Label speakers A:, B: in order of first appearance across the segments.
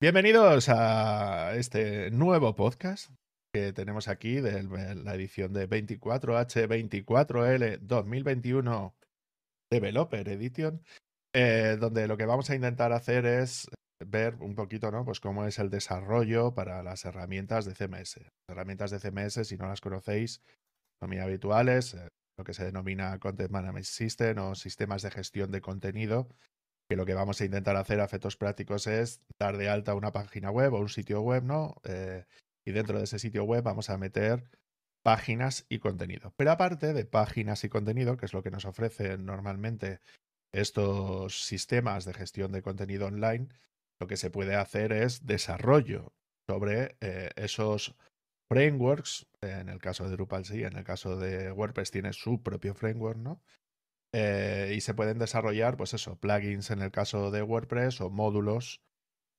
A: Bienvenidos a este nuevo podcast que tenemos aquí de la edición de 24H24L 2021 Developer Edition, eh, donde lo que vamos a intentar hacer es ver un poquito, ¿no? Pues cómo es el desarrollo para las herramientas de CMS. Las herramientas de CMS, si no las conocéis, son muy habituales, eh, lo que se denomina Content Management System o sistemas de gestión de contenido, que lo que vamos a intentar hacer a efectos prácticos es dar de alta una página web o un sitio web, ¿no? Eh, y dentro de ese sitio web vamos a meter páginas y contenido. Pero aparte de páginas y contenido, que es lo que nos ofrecen normalmente estos sistemas de gestión de contenido online, lo que se puede hacer es desarrollo sobre eh, esos frameworks. En el caso de Drupal sí, en el caso de WordPress tiene su propio framework, ¿no? Eh, y se pueden desarrollar, pues eso, plugins en el caso de WordPress o módulos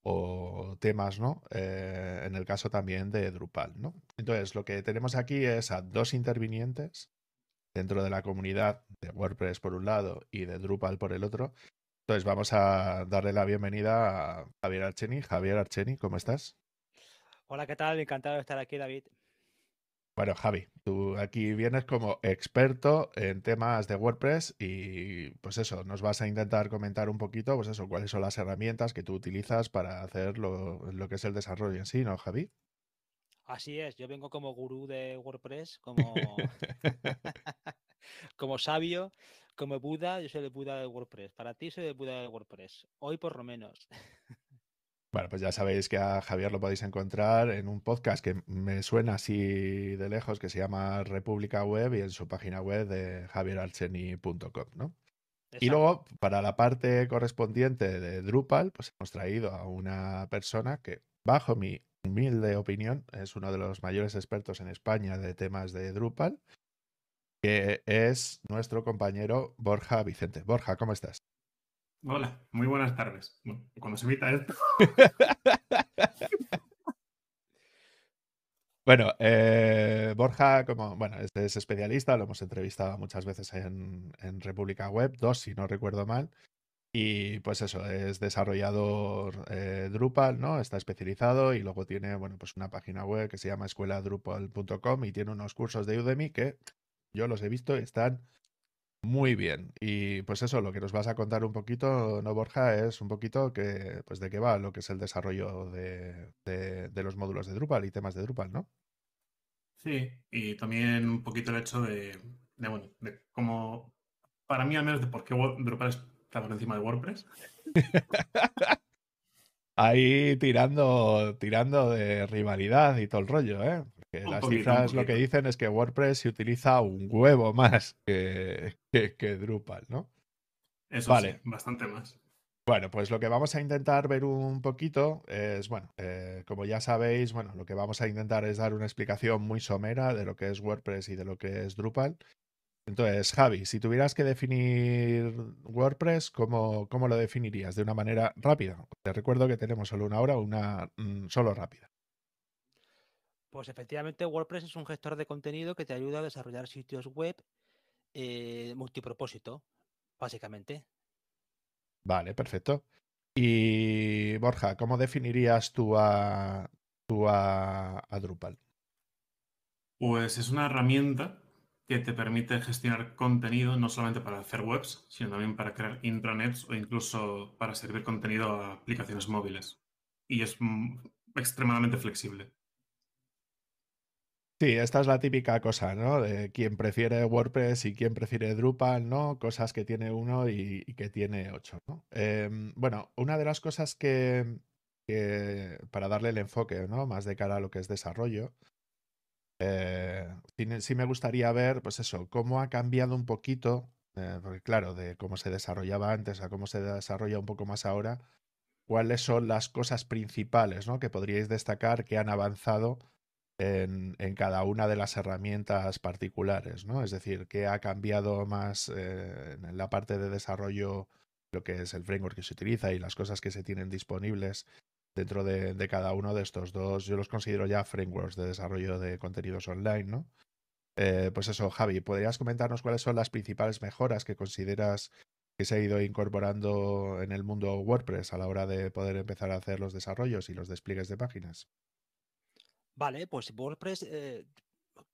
A: o temas, ¿no? Eh, en el caso también de Drupal, ¿no? Entonces, lo que tenemos aquí es a dos intervinientes dentro de la comunidad de WordPress por un lado y de Drupal por el otro. Entonces, vamos a darle la bienvenida a Javier Archeni. Javier Archeni, ¿cómo estás?
B: Hola, ¿qué tal? Encantado de estar aquí, David.
A: Bueno, Javi, tú aquí vienes como experto en temas de WordPress y pues eso, nos vas a intentar comentar un poquito, pues eso, cuáles son las herramientas que tú utilizas para hacer lo, que es el desarrollo en sí, ¿no, Javi?
B: Así es, yo vengo como gurú de WordPress, como, como sabio, como Buda, yo soy el Buda de WordPress. Para ti soy el Buda de WordPress, hoy por lo menos.
A: Bueno, pues ya sabéis que a Javier lo podéis encontrar en un podcast que me suena así de lejos, que se llama República Web y en su página web de javierarcheni.com, ¿no? Y luego, para la parte correspondiente de Drupal, pues hemos traído a una persona que, bajo mi humilde opinión, es uno de los mayores expertos en España de temas de Drupal, que es nuestro compañero Borja Vicente. Borja, ¿cómo estás?
C: Hola, muy buenas tardes. cuando se invita esto.
A: bueno, eh, Borja, como bueno, es especialista, lo hemos entrevistado muchas veces en, República Web, dos si no recuerdo mal. Y pues eso, es desarrollador eh, Drupal, ¿no? Está especializado y luego tiene, bueno, pues una página web que se llama escueladrupal.com y tiene unos cursos de Udemy que yo los he visto están muy bien. Y pues eso, lo que nos vas a contar un poquito, ¿no, Borja? Es un poquito que, pues de qué va lo que es el desarrollo de, de, los módulos de Drupal y temas de Drupal, ¿no?
C: Sí, y también un poquito el hecho de, de bueno, de cómo, para mí al menos, de por qué Drupal está por encima de WordPress.
A: Ahí tirando, tirando de rivalidad y todo el rollo, ¿eh? Las cifras lo que dicen es que WordPress se utiliza un huevo más que, que, Drupal, ¿no?
C: Eso vale. bastante más.
A: Bueno, pues lo que vamos a intentar ver un poquito es, bueno, eh, como ya sabéis, bueno, lo que vamos a intentar es dar una explicación muy somera de lo que es WordPress y de lo que es Drupal. Entonces, Javi, si tuvieras que definir WordPress, ¿cómo, cómo lo definirías? De una manera rápida. Te recuerdo que tenemos solo una hora, una mm, solo rápida.
B: Pues efectivamente WordPress es un gestor de contenido que te ayuda a desarrollar sitios web eh, multipropósito, básicamente.
A: Vale, perfecto. Y Borja, ¿cómo definirías tú a, a, Drupal?
C: Pues es una herramienta que te permite gestionar contenido no solamente para hacer webs, sino también para crear intranets o incluso para servir contenido a aplicaciones móviles. Y es mm, extremadamente flexible.
A: Sí, esta es la típica cosa, ¿no? De quien prefiere WordPress y quien prefiere Drupal, ¿no? Cosas que tiene uno y, que tiene ocho, ¿no? Em, bueno, una de las cosas que, para darle el enfoque, ¿no? Más de cara a lo que es desarrollo, eh, sí, me gustaría ver, pues eso, cómo ha cambiado un poquito, eh, porque claro, de cómo se desarrollaba antes a cómo se desarrolla un poco más ahora, cuáles son las cosas principales, ¿no? Que podríais destacar que han avanzado en, cada una de las herramientas particulares, ¿no? Es decir, qué ha cambiado más eh, en la parte de desarrollo, lo que es el framework que se utiliza y las cosas que se tienen disponibles dentro de, cada uno de estos dos. Yo los considero ya frameworks de desarrollo de contenidos online, ¿no? Eh, pues eso, Javi, ¿podrías comentarnos cuáles son las principales mejoras que consideras que se ha ido incorporando en el mundo WordPress a la hora de poder empezar a hacer los desarrollos y los despliegues de páginas?
B: Vale, pues WordPress eh,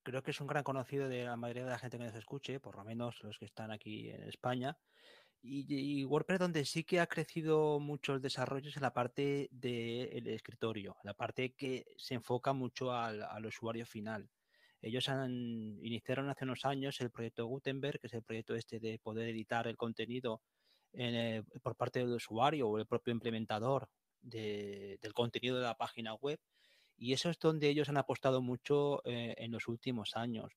B: creo que es un gran conocido de la mayoría de la gente que nos escuche, por lo menos los que están aquí en España. Y, WordPress donde sí que ha crecido mucho el desarrollo es en la parte del escritorio, la parte que se enfoca mucho al, usuario final. Ellos han, iniciaron hace unos años el proyecto Gutenberg, que es el proyecto este de poder editar el contenido eh, por parte del usuario o el propio implementador del contenido de la página web. Y eso es donde ellos han apostado mucho eh, en los últimos años.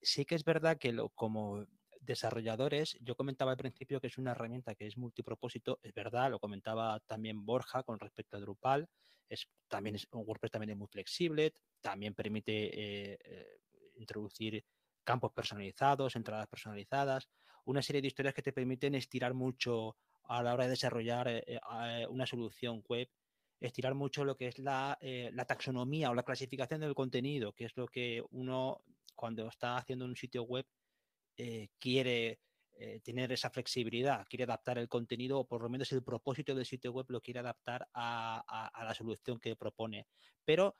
B: Sí que es verdad que lo, como desarrolladores, yo comentaba al principio que es una herramienta que es multipropósito, es verdad, lo comentaba también Borja con respecto a Drupal, es, también es, WordPress también es muy flexible, también permite eh, eh, introducir campos personalizados, entradas personalizadas, una serie de historias que te permiten estirar mucho a la hora de desarrollar una solución web estirar mucho lo que es la, eh, la, taxonomía o la clasificación del contenido, que es lo que uno cuando está haciendo un sitio web eh, quiere eh, tener esa flexibilidad, quiere adaptar el contenido o por lo menos el propósito del sitio web lo quiere adaptar a, a, la solución que propone. Pero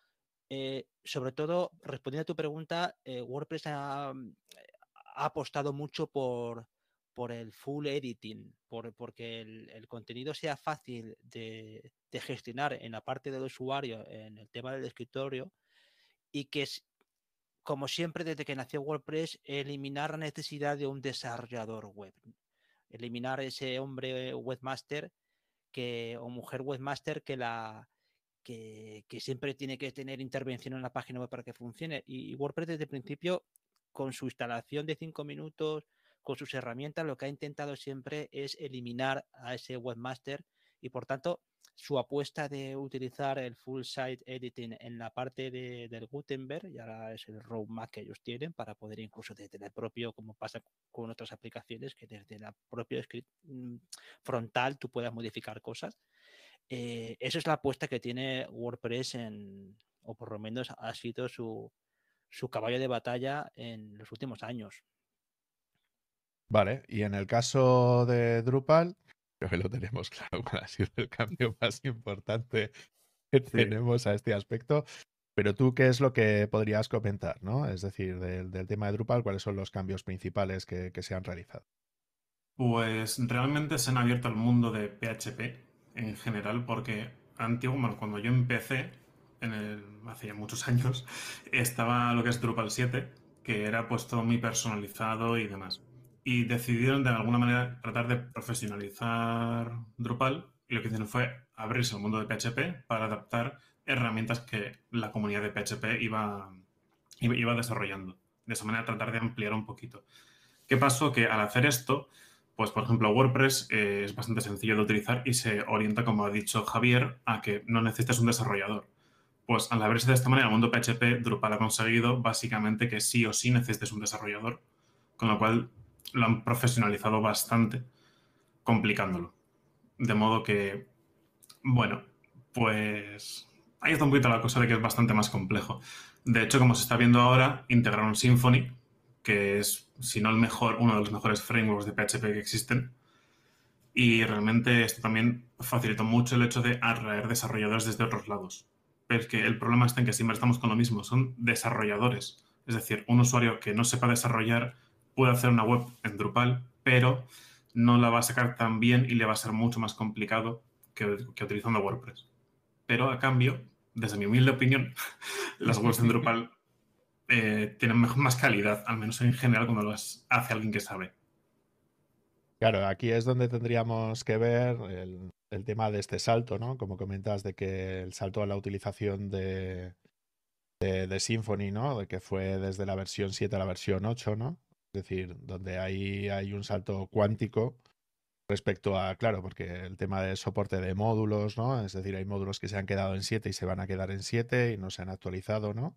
B: sobre todo, respondiendo a tu pregunta, WordPress ha, ha apostado mucho por, por el full editing, por, porque el, contenido sea fácil de, gestionar en la parte del usuario, en el tema del escritorio, y que como siempre desde que nació WordPress, eliminar la necesidad de un desarrollador web. Eliminar ese hombre webmaster que, o mujer webmaster que siempre tiene que tener intervención en la página web para que funcione. Y, WordPress desde el principio, con su instalación de cinco minutos, con sus herramientas lo que ha intentado siempre es eliminar a ese webmaster y por tanto su apuesta de utilizar el full site editing en la parte de, del Gutenberg, ya es el roadmap que ellos tienen para poder incluso desde el propio, como pasa con otras aplicaciones, que desde la propia script mm, frontal tú puedas modificar cosas. Eh, esa es la apuesta que tiene WordPress en, o por lo menos ha sido su, su caballo de batalla en los últimos años.
A: Vale, y en el caso de Drupal, creo que lo tenemos claro cuál ha sido el cambio más importante que tenemos a este aspecto. Pero tú, ¿qué es lo que podrías comentar, no? Es decir, del, tema de Drupal, ¿cuáles son los cambios principales que, se han realizado?
C: Pues realmente se han abierto al mundo de PHP en general, porque antiguo, cuando yo empecé, en el, hace ya muchos años, estaba lo que es Drupal 7, que era pues todo muy personalizado y demás y decidieron de alguna manera tratar de profesionalizar Drupal y lo que hicieron fue abrirse al mundo de PHP para adaptar herramientas que la comunidad de PHP iba, iba desarrollando. De esa manera tratar de ampliar un poquito. ¿Qué pasó? Que al hacer esto, pues por ejemplo WordPress eh, es bastante sencillo de utilizar y se orienta, como ha dicho Javier, a que no necesitas un desarrollador. Pues al abrirse de esta manera al mundo PHP, Drupal ha conseguido básicamente que sí o sí necesites un desarrollador, con lo cual lo han profesionalizado bastante, complicándolo. De modo que, bueno, pues ahí está un poquito la cosa de que es bastante más complejo. De hecho, como se está viendo ahora, integraron Symfony, que es, si no el mejor, uno de los mejores frameworks de PHP que existen. Y realmente esto también facilitó mucho el hecho de atraer desarrolladores desde otros lados. Pero es que el problema está en que siempre estamos con lo mismo, son desarrolladores. Es decir, un usuario que no sepa desarrollar puede hacer una web en Drupal, pero no la va a sacar tan bien y le va a ser mucho más complicado que, utilizando WordPress. Pero a cambio, desde mi humilde opinión, las webs en Drupal eh, tienen más calidad, al menos en general cuando las hace alguien que sabe.
A: Claro, aquí es donde tendríamos que ver el, tema de este salto, ¿no? Como comentas, de que el salto a la utilización de, de, de Symfony, ¿no? De que fue desde la versión 7 a la versión 8, ¿no? Es decir, donde hay un salto cuántico respecto a, claro, porque el tema de soporte de módulos, ¿no? Es decir, hay módulos que se han quedado en 7 y se van a quedar en 7 y no se han actualizado, ¿no?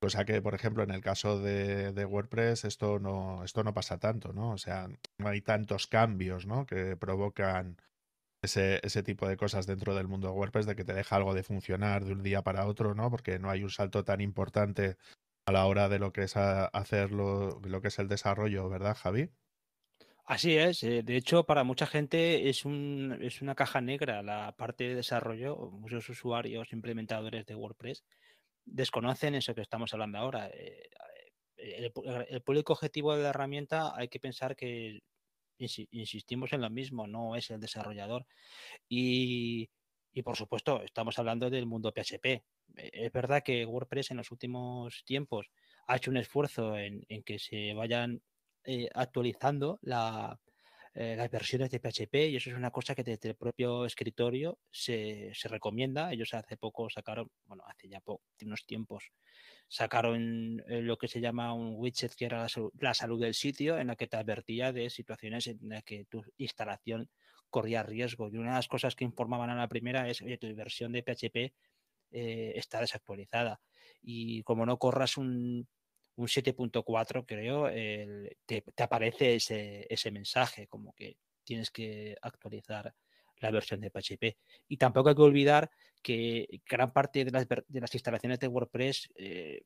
A: Cosa que, por ejemplo, en el caso de, de, WordPress esto no, esto no pasa tanto, ¿no? O sea, no hay tantos cambios, ¿no? Que provocan ese, ese tipo de cosas dentro del mundo de WordPress, de que te deja algo de funcionar de un día para otro, ¿no? Porque no hay un salto tan importante a la hora de lo que es hacer lo, que es el desarrollo, ¿verdad, Javi?
B: Así es, eh, de hecho, para mucha gente es, un, es una caja negra la parte de desarrollo. Muchos usuarios, implementadores de WordPress desconocen eso que estamos hablando ahora. Eh, el, el, público objetivo de la herramienta hay que pensar que insistimos en lo mismo, no es el desarrollador. Y, y por supuesto, estamos hablando del mundo PHP. E, es verdad que WordPress en los últimos tiempos ha hecho un esfuerzo en, en que se vayan eh, actualizando la, eh, las versiones de PHP y eso es una cosa que desde el propio escritorio se, se recomienda. Ellos hace poco sacaron, bueno, hace ya unos tiempos, sacaron eh, lo que se llama un widget que era la salud, del sitio, en la que te advertía de situaciones en las que tu instalación corría riesgo. Y una de las cosas que informaban a la primera es, oye, tu versión de PHP eh, está desactualizada. Y como no corras un, un 7.4, creo, te, aparece ese, ese mensaje, como que tienes que actualizar la versión de PHP. Y tampoco hay que olvidar que gran parte de las, de las instalaciones de WordPress eh,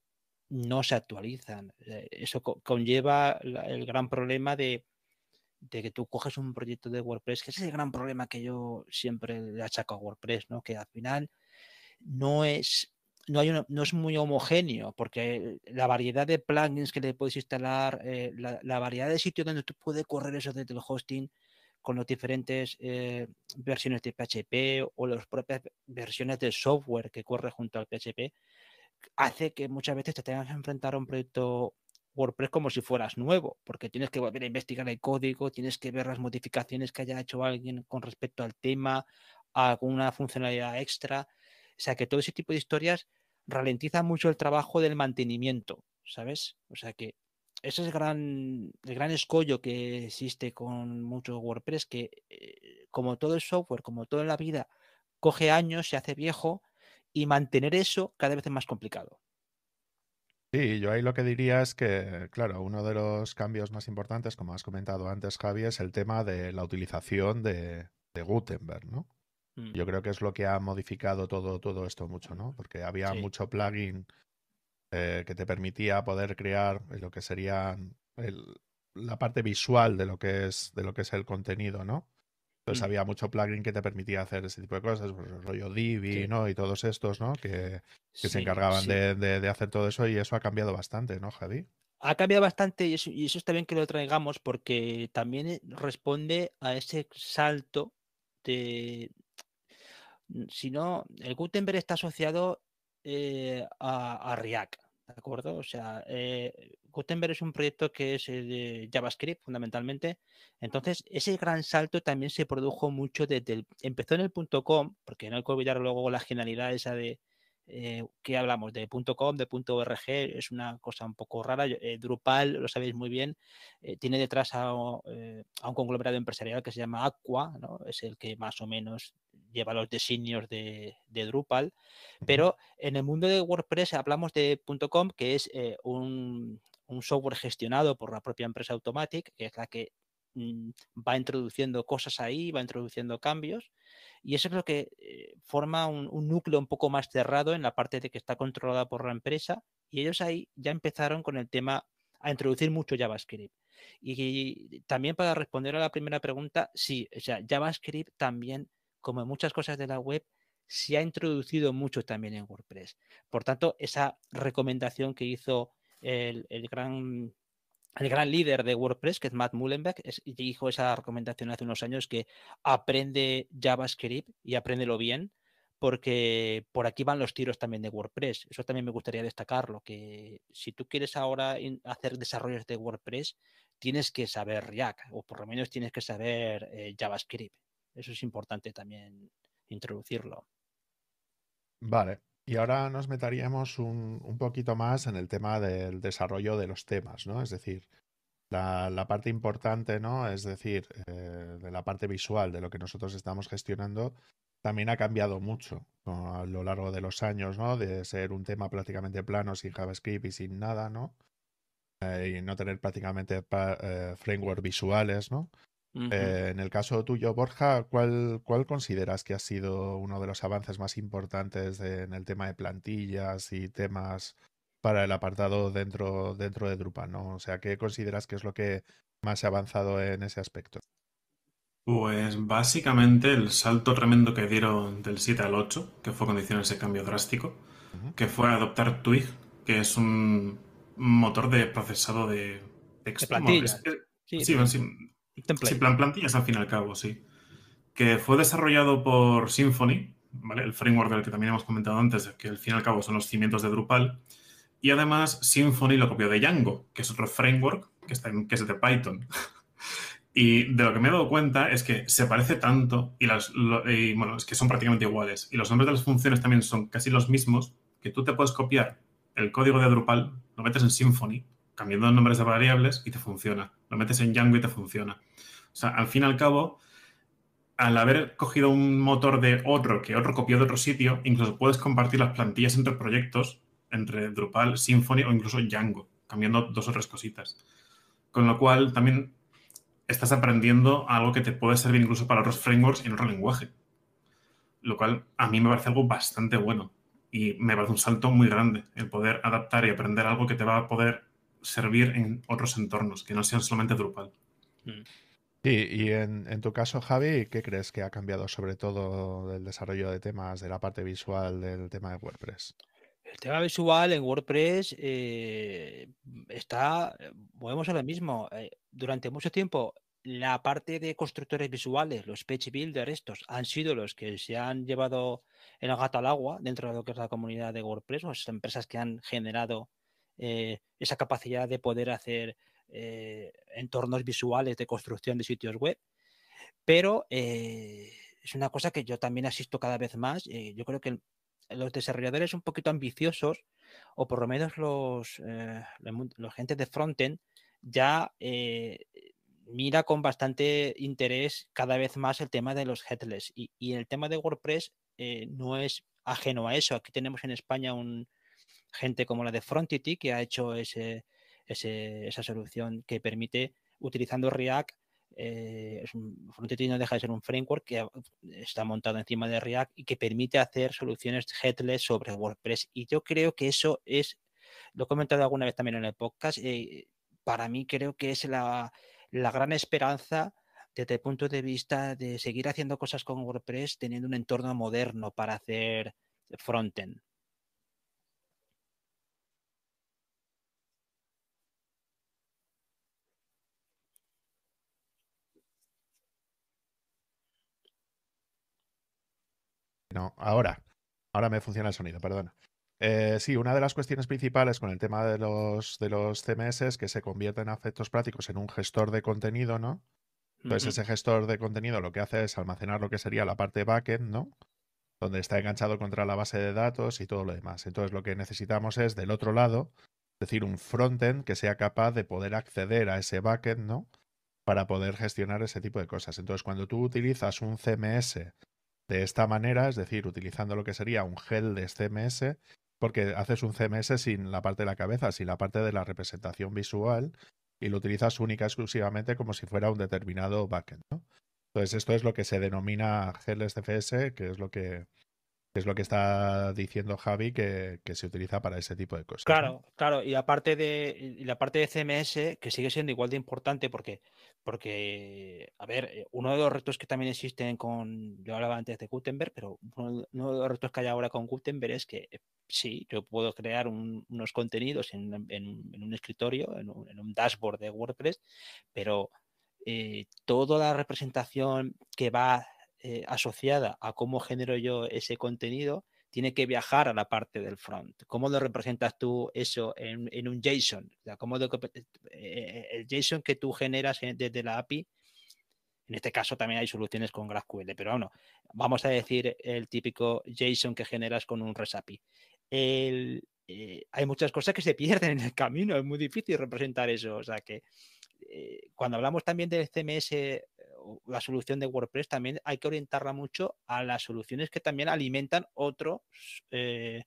B: no se actualizan. Eh, eso conlleva el gran problema de, de, que tú coges un proyecto de WordPress, que es el gran problema que yo siempre le achaco a WordPress, ¿no? que al final no es no, hay no es muy homogéneo, porque la variedad de plugins que le puedes instalar, eh, la, variedad de sitios donde tú puedes correr eso desde el hosting con las diferentes eh, versiones de PHP o las propias versiones del software que corre junto al PHP, hace que muchas veces te tengas que enfrentar a un proyecto WordPress como si fueras nuevo, porque tienes que volver a investigar el código, tienes que ver las modificaciones que haya hecho alguien con respecto al tema, alguna funcionalidad extra. O sea que todo ese tipo de historias ralentiza mucho el trabajo del mantenimiento, ¿sabes? O sea que ese es el gran, el gran escollo que existe con mucho WordPress, que eh, como todo el software, como toda la vida, coge años, se hace viejo y mantener eso cada vez es más complicado.
A: Sí, yo ahí lo que diría es que, claro, uno de los cambios más importantes, como has comentado antes, Javi, es el tema de la utilización de, de Gutenberg, ¿no? Mm. Yo creo que es lo que ha modificado todo, todo esto mucho, ¿no? Porque había mucho plugin eh, que te permitía poder crear lo que sería la parte visual de lo que es de lo que es el contenido, ¿no? Entonces mm. había mucho plugin que te permitía hacer ese tipo de cosas, pues, el rollo Divi, ¿no? Y todos estos, ¿no? Que, se encargaban de, de, hacer todo eso y eso ha cambiado bastante, ¿no, Javi?
B: Ha cambiado bastante y eso, y eso está bien que lo traigamos porque también eh, responde a ese salto de, si no, el Gutenberg está asociado eh, a, React, ¿de acuerdo? O sea, eh, Gutenberg es un proyecto que es de JavaScript fundamentalmente. Entonces, ese gran salto también se produjo mucho desde el. Empezó en el .com, porque no hay que olvidar luego la genialidad esa de eh, que hablamos de .com, de .org, es una cosa un poco rara. Eh, Drupal, lo sabéis muy bien, eh, tiene detrás a, un conglomerado empresarial que se llama Aqua, ¿no? es el que más o menos lleva los diseños de, Drupal, pero en el mundo de WordPress hablamos de .com, que es un, un software gestionado por la propia empresa Automatic, que es la que mm, va introduciendo cosas ahí, va introduciendo cambios y eso es lo que eh, forma un, núcleo un poco más cerrado en la parte de que está controlada por la empresa. Y ellos ahí ya empezaron con el tema a introducir mucho JavaScript. Y, también para responder a la primera pregunta, sí, o sea, JavaScript también, como en muchas cosas de la web, se ha introducido mucho también en WordPress. Por tanto, esa recomendación que hizo el, el gran el gran líder de WordPress, que es Matt Mullenbeck, dijo esa recomendación hace unos años que aprende JavaScript y apréndelo bien, porque por aquí van los tiros también de WordPress. Eso también me gustaría destacarlo, que si tú quieres ahora hacer desarrollos de WordPress, tienes que saber React, o por lo menos tienes que saber eh, JavaScript. Eso es importante también introducirlo.
A: Vale, y ahora nos meteríamos un, un, poquito más en el tema del desarrollo de los temas, ¿no? Es decir, la, la parte importante, ¿no? Es decir, eh, de la parte visual de lo que nosotros estamos gestionando, también ha cambiado mucho a lo largo de los años, ¿no? De ser un tema prácticamente plano, sin JavaScript y sin nada, ¿no? Eh, y no tener prácticamente eh, framework visuales, ¿no? Eh, en el caso tuyo, Borja, ¿cuál, ¿cuál consideras que ha sido uno de los avances más importantes en el tema de plantillas y temas para el apartado dentro, dentro de Drupal? ¿no? O sea, ¿qué consideras que es lo que más se ha avanzado en ese aspecto?
C: Pues básicamente el salto tremendo que dieron del 7 al 8, que fue cuando hicieron ese cambio drástico, que fue adoptar Twig, que es un motor de procesado de
B: texto. De
C: Sí, sí, sí, plan plantillas al fin y al cabo, sí. Que fue desarrollado por Symfony, ¿vale? El framework del que también hemos comentado antes, que al fin y al cabo son los cimientos de Drupal. Y además Symfony lo copió de Django, que es otro framework que, está en, que es de Python. Y de lo que me he dado cuenta es que se parece tanto y, las, bueno, es que son prácticamente iguales. Y los nombres de las funciones también son casi los mismos, que tú te puedes copiar el código de Drupal, lo metes en Symfony, cambiando nombres de variables y te funciona. Lo metes en Django y te funciona. O sea, al fin y al cabo, al haber cogido un motor de otro que otro copió de otro sitio, incluso puedes compartir las plantillas entre proyectos, entre Drupal, Symfony o incluso Django, cambiando dos o tres cositas. Con lo cual, también estás aprendiendo algo que te puede servir incluso para otros frameworks en otro lenguaje. Lo cual a mí me parece algo bastante bueno y me parece un salto muy grande el poder adaptar y aprender algo que te va a poder servir en otros entornos, que no sean solamente Drupal.
A: Mm. Sí, y en, tu caso, Javi, ¿qué crees que ha cambiado sobre todo del desarrollo de temas, de la parte visual del tema de WordPress?
B: El tema visual en WordPress eh, está, volvemos a lo mismo. Eh, durante mucho tiempo, la parte de constructores visuales, los page builders, estos, han sido los que se han llevado el gato al agua dentro de lo que es la comunidad de WordPress, las empresas que han generado eh, esa capacidad de poder hacer entornos visuales de construcción de sitios web. Pero es una cosa que yo también asisto cada vez más. yo creo que los desarrolladores un poquito ambiciosos, o por lo menos los, eh, los gente de frontend, ya eh, mira con bastante interés cada vez más el tema de los headless. Y, el tema de WordPress eh, no es ajeno a eso. Aquí tenemos en España un gente como la de Frontity que ha hecho esa solución que permite, utilizando React, eh, Frontend no deja de ser un framework que está montado encima de React y que permite hacer soluciones headless sobre WordPress. Y yo creo que eso es, lo he comentado alguna vez también en el podcast, eh, para mí creo que es la, la gran esperanza desde el punto de vista de seguir haciendo cosas con WordPress teniendo un entorno moderno para hacer frontend.
A: No, ahora. Ahora me funciona el sonido, perdona. Eh, sí, una de las cuestiones principales con el tema de los, de los CMS es que se convierten a efectos prácticos en un gestor de contenido, ¿no? Entonces, ese gestor de contenido lo que hace es almacenar lo que sería la parte backend, ¿no? Donde está enganchado contra la base de datos y todo lo demás. Entonces, lo que necesitamos es del otro lado, es decir, un frontend que sea capaz de poder acceder a ese backend, ¿no? Para poder gestionar ese tipo de cosas. Entonces, cuando tú utilizas un CMS de esta manera, es decir, utilizando lo que sería un gel de CMS, porque haces un CMS sin la parte de la cabeza, sin la parte de la representación visual, y lo utilizas única exclusivamente como si fuera un determinado backend. Entonces, esto es lo que se denomina gel CFS, que es lo que es lo que está diciendo Javi que, se utiliza para ese tipo de cosas.
B: Claro, claro, y aparte de y la parte de CMS, que sigue siendo igual de importante porque porque, a ver, eh, uno de los retos que también existen con, yo hablaba antes de Gutenberg, pero uno, de los retos que hay ahora con Gutenberg es que eh, sí, yo puedo crear unos contenidos en, un escritorio, en un, dashboard de WordPress, pero eh, toda la representación que va asociada a cómo genero yo ese contenido, tiene que viajar a la parte del front. ¿Cómo lo representas tú eso en, un JSON? ¿cómo eh, eh, el JSON que tú generas desde la API, en este caso también hay soluciones con GraphQL, pero bueno, vamos a decir el típico JSON que generas con un REST API. Eh, hay muchas cosas que se pierden en el camino, es muy difícil representar eso. O sea que cuando hablamos también del CMS la solución de WordPress también hay que orientarla mucho a las soluciones que también alimentan otros, eh,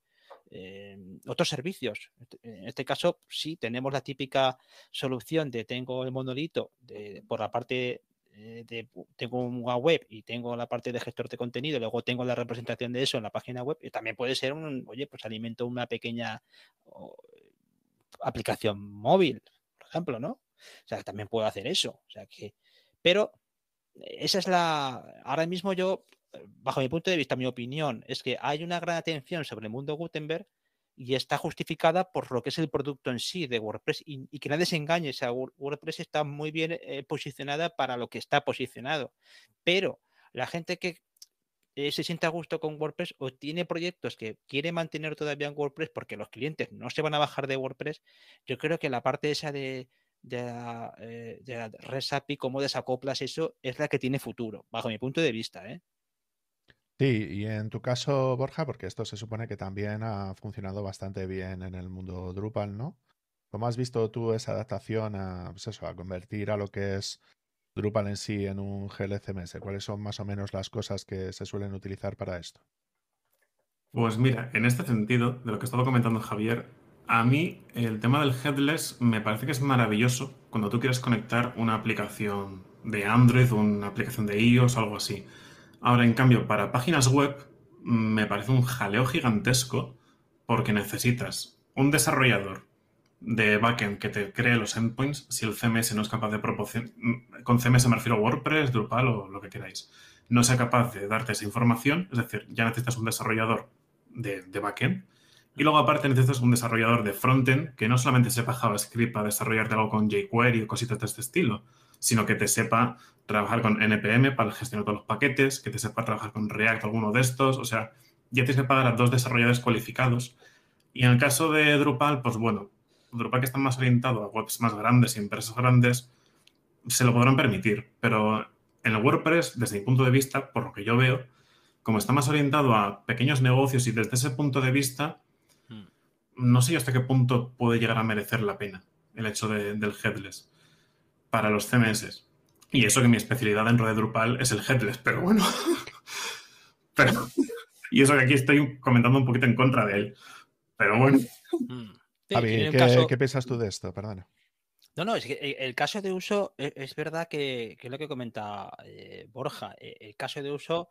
B: eh, otros servicios. En este caso, sí, tenemos la típica solución de tengo el monolito de, por la parte eh, de, tengo una web y tengo la parte de gestor de contenido, luego tengo la representación de eso en la página web, y también puede ser un, oye, pues alimento una pequeña aplicación móvil, por ejemplo, ¿no? O sea, también puedo hacer eso. O sea que, pero esa es la. Ahora mismo yo, bajo mi punto de vista, mi opinión es que hay una gran atención sobre el mundo Gutenberg y está justificada por lo que es el producto en sí de WordPress y, que nadie se engañe, WordPress está muy bien eh, posicionada para lo que está posicionado, pero la gente que eh, se siente a gusto con WordPress o tiene proyectos que quiere mantener todavía en WordPress porque los clientes no se van a bajar de WordPress, yo creo que la parte esa de, de la, eh, de REST API, cómo desacoplas eso, es la que tiene futuro, bajo mi punto de vista. ¿eh?
A: Sí, y en tu caso, Borja, porque esto se supone que también ha funcionado bastante bien en el mundo Drupal, ¿no? ¿Cómo has visto tú esa adaptación a, pues eso, a convertir a lo que es Drupal en sí en un GLCMS? ¿Cuáles son más o menos las cosas que se suelen utilizar para esto?
C: Pues mira, en este sentido, de lo que estaba comentando Javier, a mí el tema del headless me parece que es maravilloso cuando tú quieres conectar una aplicación de Android una aplicación de iOS algo así. Ahora, en cambio, para páginas web me parece un jaleo gigantesco porque necesitas un desarrollador de backend que te cree los endpoints si el CMS no es capaz de proporcionar, con CMS me refiero a WordPress, Drupal o lo que queráis, no sea capaz de darte esa información, es decir, ya necesitas un desarrollador de, de backend y luego aparte necesitas un desarrollador de frontend que no solamente sepa JavaScript para desarrollarte algo con jQuery o cositas de este estilo, sino que te sepa trabajar con NPM para gestionar todos los paquetes, que te sepa trabajar con React alguno de estos, o sea, ya tienes que pagar a dos desarrolladores cualificados. Y en el caso de Drupal, pues bueno, Drupal que está más orientado a webs más grandes y empresas grandes, se lo podrán permitir, pero en el WordPress, desde mi punto de vista, por lo que yo veo, como está más orientado a pequeños negocios y desde ese punto de vista. No sé hasta qué punto puede llegar a merecer la pena el hecho del headless para los CMS. Y eso que mi especialidad dentro de Drupal es el headless, pero bueno. pero, y eso que aquí estoy comentando un poquito en contra de él. Pero bueno.
A: Mm. ¿qué, piensas tú de esto? Perdona.
B: No, no, es que el caso de uso e, es, verdad que, es lo que comenta eh, Borja. El caso de uso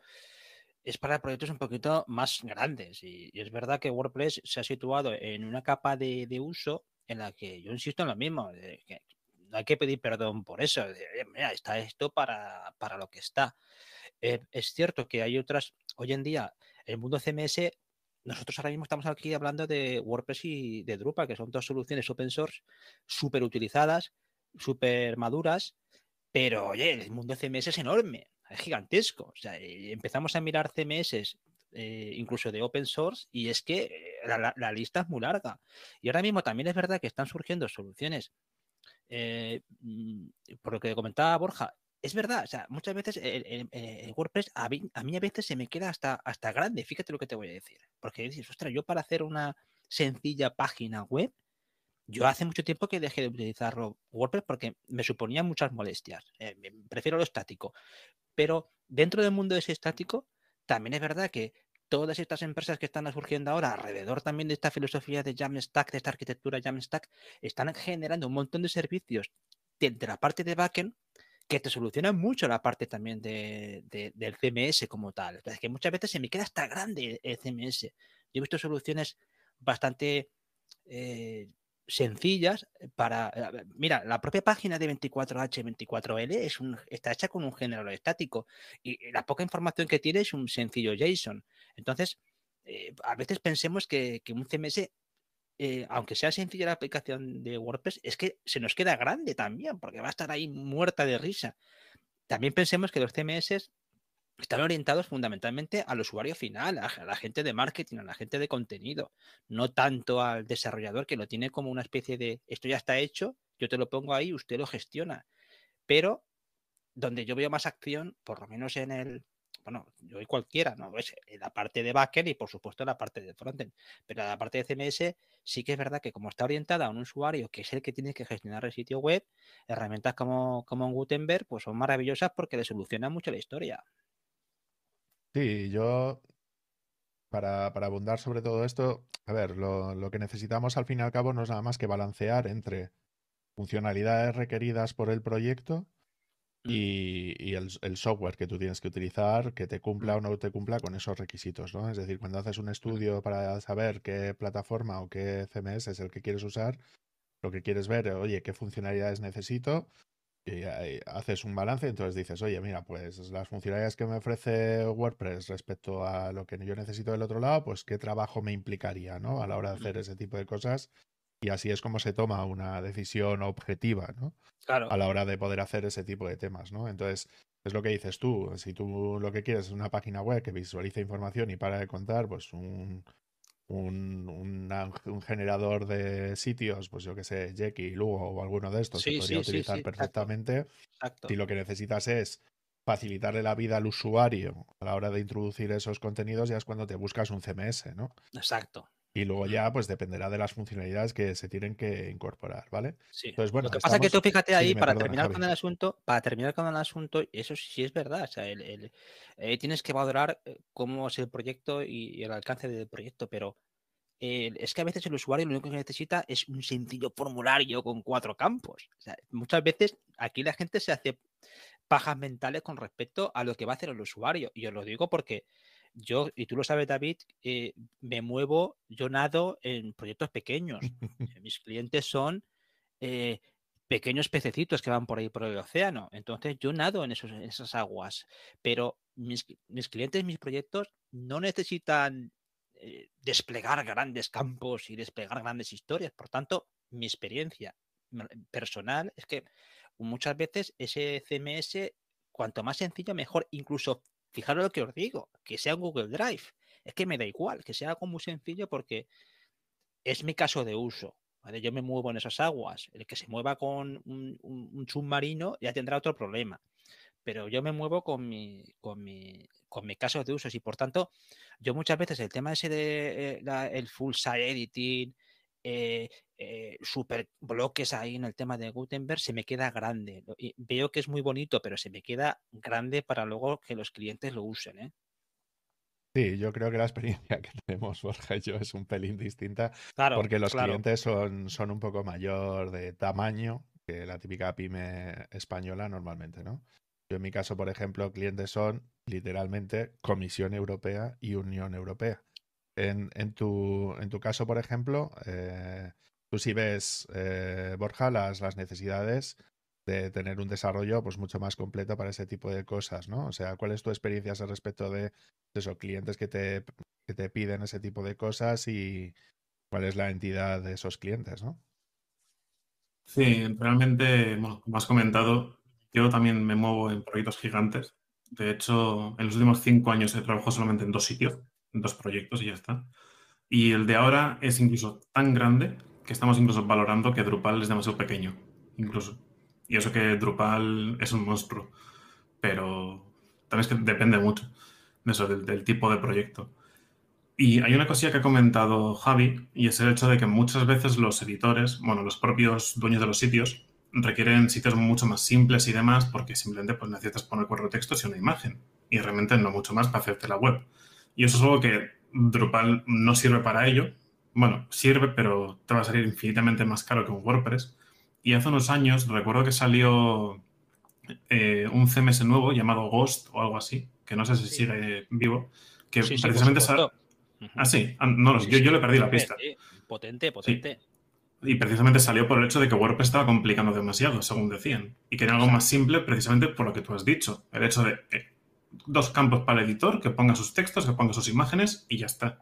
B: es para proyectos un poquito más grandes. Y, es verdad que WordPress se ha situado en una capa de, uso en la que yo insisto en lo mismo. no hay que pedir perdón por eso. Mira, está esto para, lo que está. Eh, es cierto que hay otras, hoy en día, el mundo CMS, nosotros ahora mismo estamos aquí hablando de WordPress y de Drupal, que son dos soluciones open source súper utilizadas, súper maduras, pero oye, el mundo CMS es enorme, es gigantesco. O sea, eh, empezamos a mirar CMS eh, incluso de open source, y es que la, lista es muy larga. Y ahora mismo también es verdad que están surgiendo soluciones eh, mm, por lo que comentaba Borja, es verdad, o sea, muchas veces el, WordPress a mí, a veces se me queda hasta, hasta grande, fíjate lo que te voy a decir, porque dices, ostras, yo para hacer una sencilla página web, yo hace mucho tiempo que dejé de utilizar WordPress porque me suponía muchas molestias, eh, prefiero lo estático, pero dentro del mundo de ese estático, también es verdad que todas estas empresas que están surgiendo ahora alrededor también de esta filosofía de Jamstack, de esta arquitectura Jamstack, están generando un montón de servicios de, la parte de backend que te solucionan mucho la parte también de, del CMS como tal. Es que muchas veces se me queda hasta grande el CMS. Yo he visto soluciones bastante eh, sencillas para... Eh, mira, la propia página de 24H24L es un, está hecha con un generador estático y la poca información que tiene es un sencillo JSON. Entonces, eh, a veces pensemos que, un CMS, eh, aunque sea sencilla la aplicación de WordPress, es que se nos queda grande también, porque va a estar ahí muerta de risa. También pensemos que los CMS están orientados fundamentalmente al usuario final, a la gente de marketing, a la gente de contenido, no tanto al desarrollador que lo tiene como una especie de esto ya está hecho, yo te lo pongo ahí, usted lo gestiona. Pero donde yo veo más acción, por lo menos en el, bueno, yo y cualquiera, ¿no? Es la parte de backend y por supuesto la parte de frontend. Pero la parte de CMS sí que es verdad que como está orientada a un usuario que es el que tiene que gestionar el sitio web, herramientas como, como Gutenberg pues son maravillosas porque le solucionan mucho la historia.
A: Sí, yo, para, abundar sobre todo esto, a ver, lo, que necesitamos al fin y al cabo no es nada más que balancear entre funcionalidades requeridas por el proyecto mm. y, el, software que tú tienes que utilizar, que te cumpla mm. o no te cumpla con esos requisitos, ¿no? Es decir, cuando haces un estudio para saber qué plataforma o qué CMS es el que quieres usar, lo que quieres ver, oye, qué funcionalidades necesito, y haces un balance, entonces dices, oye, mira, pues las funcionalidades que me ofrece WordPress respecto a lo que yo necesito del otro lado, pues qué trabajo me implicaría, ¿no? A la hora de hacer ese tipo de cosas. Y así es como se toma una decisión objetiva, ¿no?
B: Claro.
A: A la hora de poder hacer ese tipo de temas, ¿no? Entonces, es lo que dices tú. Si tú lo que quieres es una página web que visualice información y para de contar, pues un, un, un, generador de sitios, pues yo que sé, Jekyll, Lugo o alguno de estos, se podría utilizar perfectamente. Si lo que necesitas es facilitarle la vida al usuario a la hora de introducir esos contenidos, ya es cuando te buscas un CMS, ¿no?
B: Exacto.
A: Y luego ya, pues dependerá de las funcionalidades que se tienen que incorporar, ¿vale?
B: Sí. Entonces, bueno, Lo que pasa es que tú fíjate ahí, para terminar con el asunto, para terminar con el asunto, eso sí es verdad. O sea, el, eh, tienes que valorar eh, cómo es el proyecto y, el alcance del proyecto, pero es que a veces el usuario lo único que necesita es un sencillo formulario con cuatro campos. O sea, muchas veces aquí la gente se hace pajas mentales con respecto a lo que va a hacer el usuario. Y os lo digo porque yo, y tú lo sabes, David, eh, me muevo, yo nado en proyectos pequeños. Mis clientes son eh, pequeños pececitos que van por ahí por el océano. Entonces yo nado en, esos, esas aguas. Pero mis, mis, clientes, mis proyectos no necesitan eh, desplegar grandes campos y desplegar grandes historias. Por tanto, mi experiencia personal es que muchas veces ese CMS, cuanto más sencillo, mejor. Incluso Fijaros lo que os digo, que sea Google Drive. Es que me da igual, que sea algo muy sencillo porque es mi caso de uso. Yo me muevo en esas aguas. El que se mueva con un, submarino ya tendrá otro problema. Pero yo me muevo con mi, con mi, con mi caso de uso. Y por tanto, yo muchas veces el tema ese de eh, el full site editing, eh, eh, super bloques ahí en el tema de Gutenberg, se me queda grande. veo que es muy bonito, pero se me queda grande para luego que los clientes lo usen. ¿eh?
A: Sí, yo creo que la experiencia que tenemos Borja y yo es un pelín distinta porque los clientes son, son un poco mayor de tamaño que la típica pyme española normalmente, ¿no? Yo en mi caso, por ejemplo, clientes son literalmente Comisión Europea y Unión Europea. En, tu, en tu caso, por ejemplo, eh, tú sí ves, eh, Borja, las, las necesidades de tener un desarrollo pues mucho más completo para ese tipo de cosas, ¿no? O sea, ¿cuál es tu experiencia al respecto de esos clientes que te, que te piden ese tipo de cosas y cuál es la entidad de esos clientes, ¿no?
C: Sí, realmente, como has comentado, yo también me muevo en proyectos gigantes. De hecho, en los últimos cinco años he trabajado solamente en dos sitios dos proyectos y ya está. Y el de ahora es incluso tan grande que estamos incluso valorando que Drupal es demasiado pequeño, incluso. Y eso que Drupal es un monstruo, pero también es que depende mucho de eso, del, tipo de proyecto. Y hay una cosilla que ha comentado Javi, y es el hecho de que muchas veces los editores, bueno, los propios dueños de los sitios, requieren sitios mucho más simples y demás porque simplemente pues, necesitas poner cuatro textos y una imagen. Y realmente no mucho más para hacerte la web. Y eso es algo que Drupal no sirve para ello. Bueno, sirve, pero te va a salir infinitamente más caro que un WordPress. Y hace unos años recuerdo que salió eh, un CMS nuevo llamado Ghost o algo así, que no sé si sigue vivo, que precisamente... Ah, sí, ah, no, yo, yo le perdí la pista.
B: Potente, potente.
C: Y precisamente salió por el hecho de que WordPress estaba complicando demasiado, según decían. Y quería algo más simple precisamente por lo que tú has dicho. El hecho de dos campos para el editor, que ponga sus textos, que ponga sus imágenes y ya está.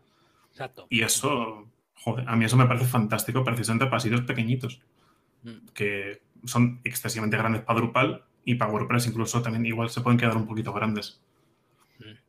B: Exacto.
C: Y eso, joder, a mí eso me parece fantástico precisamente para sitios pequeñitos, mm. que son excesivamente grandes para Drupal y para WordPress incluso también igual se pueden quedar un poquito grandes.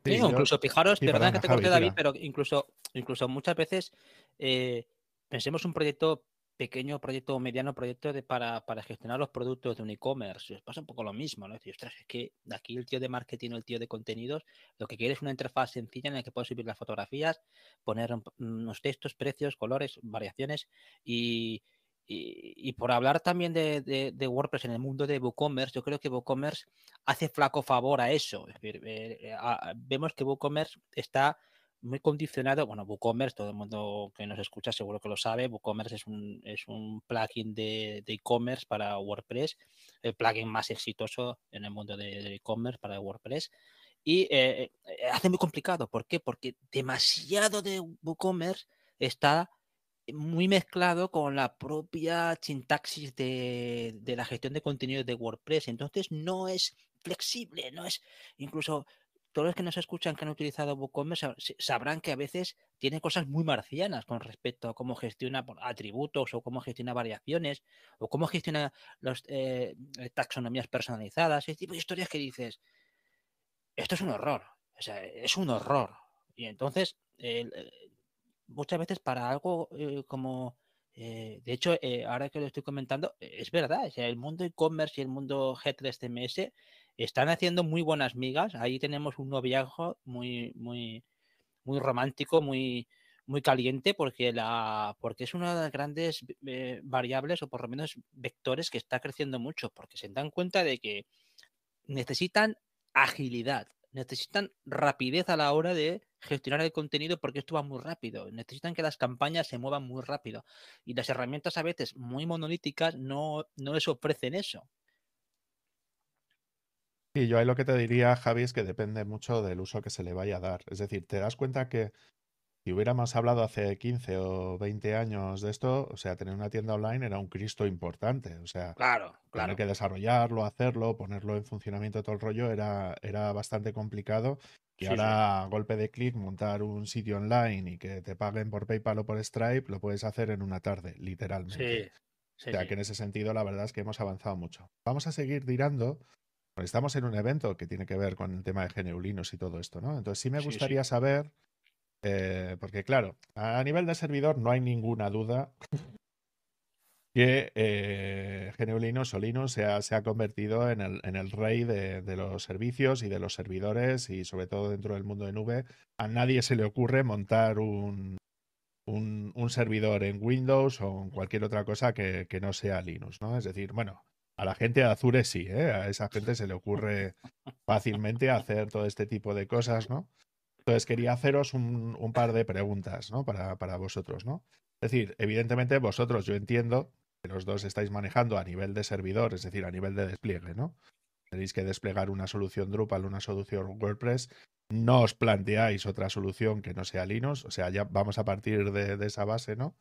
B: Sí, incluso fijaros, de verdad que te corté David, pero incluso, incluso muchas veces eh, pensemos un proyecto pequeño proyecto o mediano proyecto de, para, para, gestionar los productos de un e-commerce. Pasa un poco lo mismo, ¿no? Es decir, ostras, es que aquí el tío de marketing o el tío de contenidos lo que quiere es una interfaz sencilla en la que puedes subir las fotografías, poner unos textos, precios, colores, variaciones y, y, por hablar también de, de, WordPress en el mundo de WooCommerce, yo creo que WooCommerce hace flaco favor a eso. Es decir, eh, eh, vemos que WooCommerce está muy condicionado. Bueno, WooCommerce, todo el mundo que nos escucha seguro que lo sabe. WooCommerce es un, es un plugin de e-commerce para WordPress, el plugin más exitoso en el mundo de e-commerce para WordPress. Y eh, eh, hace muy complicado. ¿Por qué? Porque demasiado de WooCommerce está muy mezclado con la propia sintaxis de, de la gestión de contenidos de WordPress. Entonces no es flexible, no es incluso todos los que nos escuchan que han utilizado WooCommerce sabrán que a veces tiene cosas muy marcianas con respecto a cómo gestiona atributos o cómo gestiona variaciones o cómo gestiona las eh, taxonomías personalizadas, ese tipo de historias que dices, esto es un horror, es un horror. Y entonces, eh, muchas veces para algo eh, como... de hecho, ahora que lo estoy comentando, es verdad, el mundo e-commerce y el mundo G3CMS están haciendo muy buenas migas. Ahí tenemos un noviazgo muy, muy, muy romántico, muy, muy caliente, porque, la, porque es una de las grandes eh, variables o por lo menos vectores que está creciendo mucho, porque se dan cuenta de que necesitan agilidad, necesitan rapidez a la hora de gestionar el contenido porque esto va muy rápido. Necesitan que las campañas se muevan muy rápido. Y las herramientas a veces muy monolíticas no, no les ofrecen eso.
A: Y yo ahí lo que te diría, Javi, es que depende mucho del uso que se le vaya a dar. Es decir, te das cuenta que si hubiéramos hablado hace 15 o 20 años de esto, o sea, tener una tienda online era un Cristo importante. O sea,
B: claro,
A: claro. tener que desarrollarlo, hacerlo, ponerlo en funcionamiento todo el rollo era, era bastante complicado. Y ahora, a golpe de clic, montar un sitio online y que te paguen por PayPal o por Stripe, lo puedes hacer en una tarde, literalmente.
B: Sí.
A: o sea, que en ese sentido, la verdad es que hemos avanzado mucho. Vamos a seguir tirando estamos en un evento que tiene que ver con el tema de geneulinos y todo esto, ¿no? Entonces sí me gustaría saber, eh, porque claro, a nivel de servidor no hay ninguna duda que eh, Geneulinos o Linux se ha, se ha convertido en el, en el rey de, los servicios y de los servidores y sobre todo dentro del mundo de nube. A nadie se le ocurre montar un, un, servidor en Windows o en cualquier otra cosa que, que, no sea Linux, ¿no? Es decir, bueno, a la gente de Azure sí, ¿eh? a esa gente se le ocurre fácilmente hacer todo este tipo de cosas, ¿no? Entonces quería haceros un, par de preguntas, ¿no? Para, para, vosotros, ¿no? Es decir, evidentemente vosotros, yo entiendo que los dos estáis manejando a nivel de servidor, es decir, a nivel de despliegue, ¿no? Tenéis que desplegar una solución Drupal, una solución WordPress, no os planteáis otra solución que no sea Linux, o sea, ya vamos a partir de, de esa base, ¿no?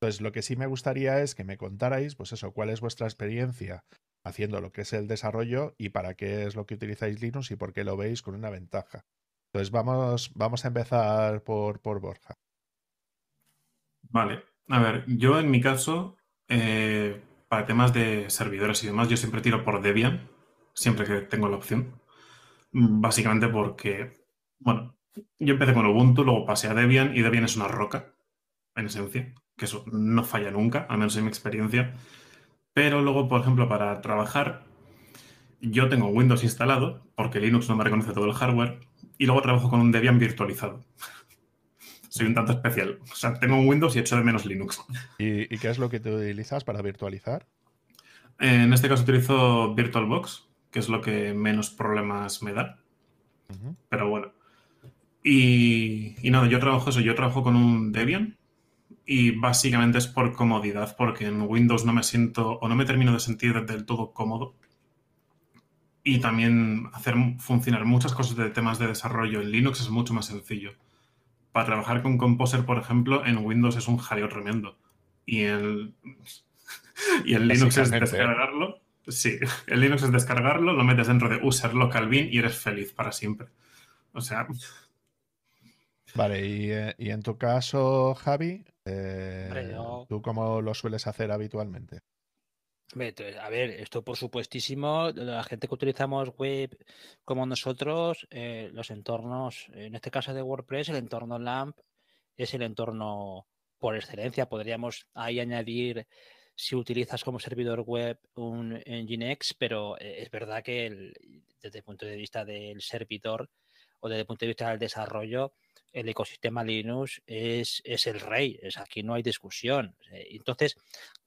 A: Entonces, lo que sí me gustaría es que me contarais, pues eso, cuál es vuestra experiencia haciendo lo que es el desarrollo y para qué es lo que utilizáis Linux y por qué lo veis con una ventaja. Entonces, vamos, vamos a empezar por, por Borja.
C: Vale. A ver, yo en mi caso, eh, para temas de servidores y demás, yo siempre tiro por Debian, siempre que tengo la opción. Básicamente porque, bueno, yo empecé con Ubuntu, luego pasé a Debian y Debian es una roca, en esencia que eso no falla nunca, al menos en mi experiencia. Pero luego, por ejemplo, para trabajar, yo tengo Windows instalado, porque Linux no me reconoce todo el hardware, y luego trabajo con un Debian virtualizado. Soy un tanto especial. O sea, tengo un Windows y echo de menos Linux.
A: ¿Y, qué es lo que te utilizas para virtualizar?
C: En este caso utilizo VirtualBox, que es lo que menos problemas me da. Pero bueno. Y, y nada, yo trabajo eso. Yo trabajo con un Debian, y básicamente es por comodidad, porque en Windows no me siento o no me termino de sentir del todo cómodo. Y también hacer funcionar muchas cosas de temas de desarrollo en Linux es mucho más sencillo. Para trabajar con Composer, por ejemplo, en Windows es un jaleo tremendo. Y el, y el Linux es ¿eh? descargarlo. Sí, el Linux es descargarlo, lo metes dentro de user local bin y eres feliz para siempre. O sea.
A: Vale, y, eh, y en tu caso, Javi, eh, ¿Tú cómo lo sueles hacer habitualmente?
B: A ver, esto por supuestísimo, la gente que utilizamos web como nosotros, eh, los entornos, en este caso de WordPress, el entorno LAMP es el entorno por excelencia. Podríamos ahí añadir si utilizas como servidor web un Nginx, pero eh, es verdad que desde el punto de vista del servidor o desde el punto de vista del desarrollo, el ecosistema Linux es, es el rey, es aquí no hay discusión. Eh, entonces,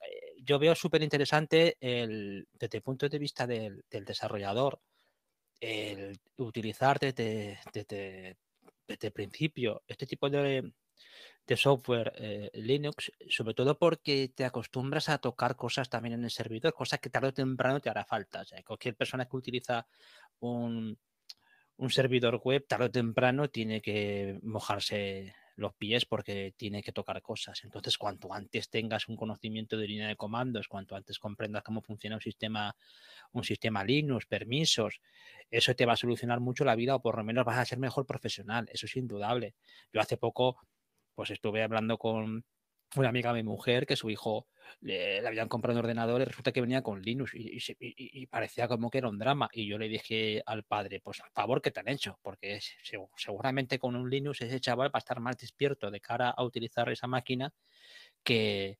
B: eh, yo veo súper interesante desde el punto de vista del, desarrollador, el utilizar desde, desde, el principio este tipo de, de software eh, Linux, sobre todo porque te acostumbras a tocar cosas también en el servidor, cosas que tarde o temprano te hará falta. cualquier persona que utiliza un, un servidor web tarde o temprano tiene que mojarse los pies porque tiene que tocar cosas. Entonces, cuanto antes tengas un conocimiento de línea de comandos, cuanto antes comprendas cómo funciona un sistema, un sistema Linux, permisos, eso te va a solucionar mucho la vida o por lo menos vas a ser mejor profesional. Eso es indudable. Yo hace poco, pues estuve hablando con una amiga de mi mujer que su hijo le, habían comprado un ordenador y resulta que venía con Linux y, parecía como que era un drama. Y yo le dije al padre, pues a favor que te han hecho, porque seguramente con un Linux ese chaval va a estar más despierto de cara a utilizar esa máquina que,